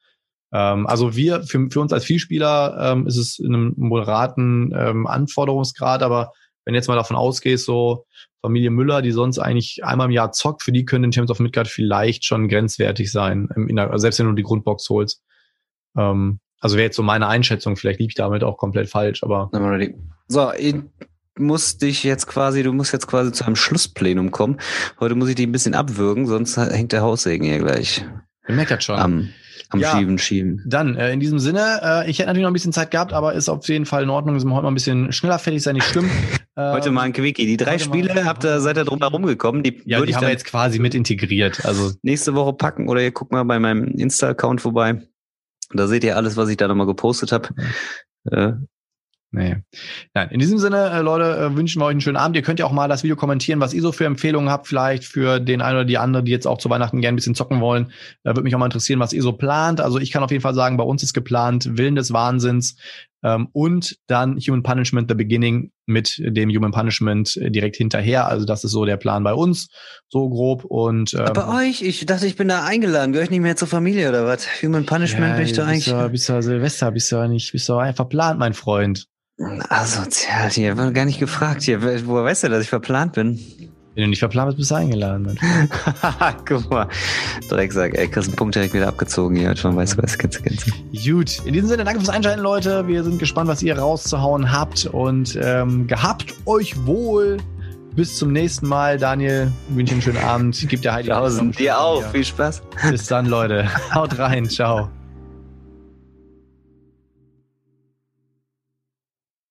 Ähm, also wir, für, für uns als Vielspieler ähm, ist es in einem moderaten ähm, Anforderungsgrad, aber wenn jetzt mal davon ausgehst, so Familie Müller, die sonst eigentlich einmal im Jahr zockt, für die können in Champions of Midgard vielleicht schon grenzwertig sein, der, selbst wenn du die Grundbox holst. Ähm, also wäre jetzt so meine Einschätzung, vielleicht liege ich damit auch komplett falsch, aber. So, ich muss dich jetzt quasi, du musst jetzt quasi zu einem Schlussplenum kommen. Heute muss ich dich ein bisschen abwürgen, sonst hängt der Haussegen hier gleich. Ich merke das schon. Am am ja, Schieben, Schieben. Dann, äh, in diesem Sinne, äh, ich hätte natürlich noch ein bisschen Zeit gehabt, aber ist auf jeden Fall in Ordnung, dass wir heute mal ein bisschen schneller fertig sein, nicht. Äh, heute mal ein Quickie. Die drei Spiele habt ihr, seid ihr drum herum gekommen. Die, ja, die haben wir jetzt quasi mit integriert. Also nächste Woche packen oder ihr guckt mal bei meinem Insta-Account vorbei. Da seht ihr alles, was ich da nochmal gepostet habe. Äh, Nee. Nein, in diesem Sinne, äh, Leute, äh, wünschen wir euch einen schönen Abend. Ihr könnt ja auch mal das Video kommentieren, was ihr so für Empfehlungen habt, vielleicht für den einen oder die andere, die jetzt auch zu Weihnachten gerne ein bisschen zocken wollen. Da würde mich auch mal interessieren, was ihr so plant. Also ich kann auf jeden Fall sagen, bei uns ist geplant Willen des Wahnsinns ähm, und dann Human Punishment The Beginning mit dem Human Punishment äh, direkt hinterher. Also das ist so der Plan bei uns, so grob. Und ähm, bei euch? Ich dachte, ich bin da eingeladen. Gehöre ich nicht mehr zur Familie oder was? Human Punishment ja, bin ich da eigentlich. Du, bist du Silvester, bist du nicht, bist du einfach verplant, mein Freund. Asozial, hier war gar nicht gefragt. Hier, woher weißt du, dass ich verplant bin? Wenn du nicht verplant bist, bist du eingeladen. Guck mal. Drecksack, ey, kriegst einen Punkt direkt wieder abgezogen hier. Schon weißt du was, kennst du, kennst du. Gut, in diesem Sinne, danke fürs Einschalten, Leute. Wir sind gespannt, was ihr rauszuhauen habt. Und ähm, gehabt euch wohl. Bis zum nächsten Mal, Daniel. Ich wünsche einen schönen Abend. Gib dir Heidi. Tausend. Dir auch. Viel Spaß. Bis dann, Leute. Haut rein. Ciao.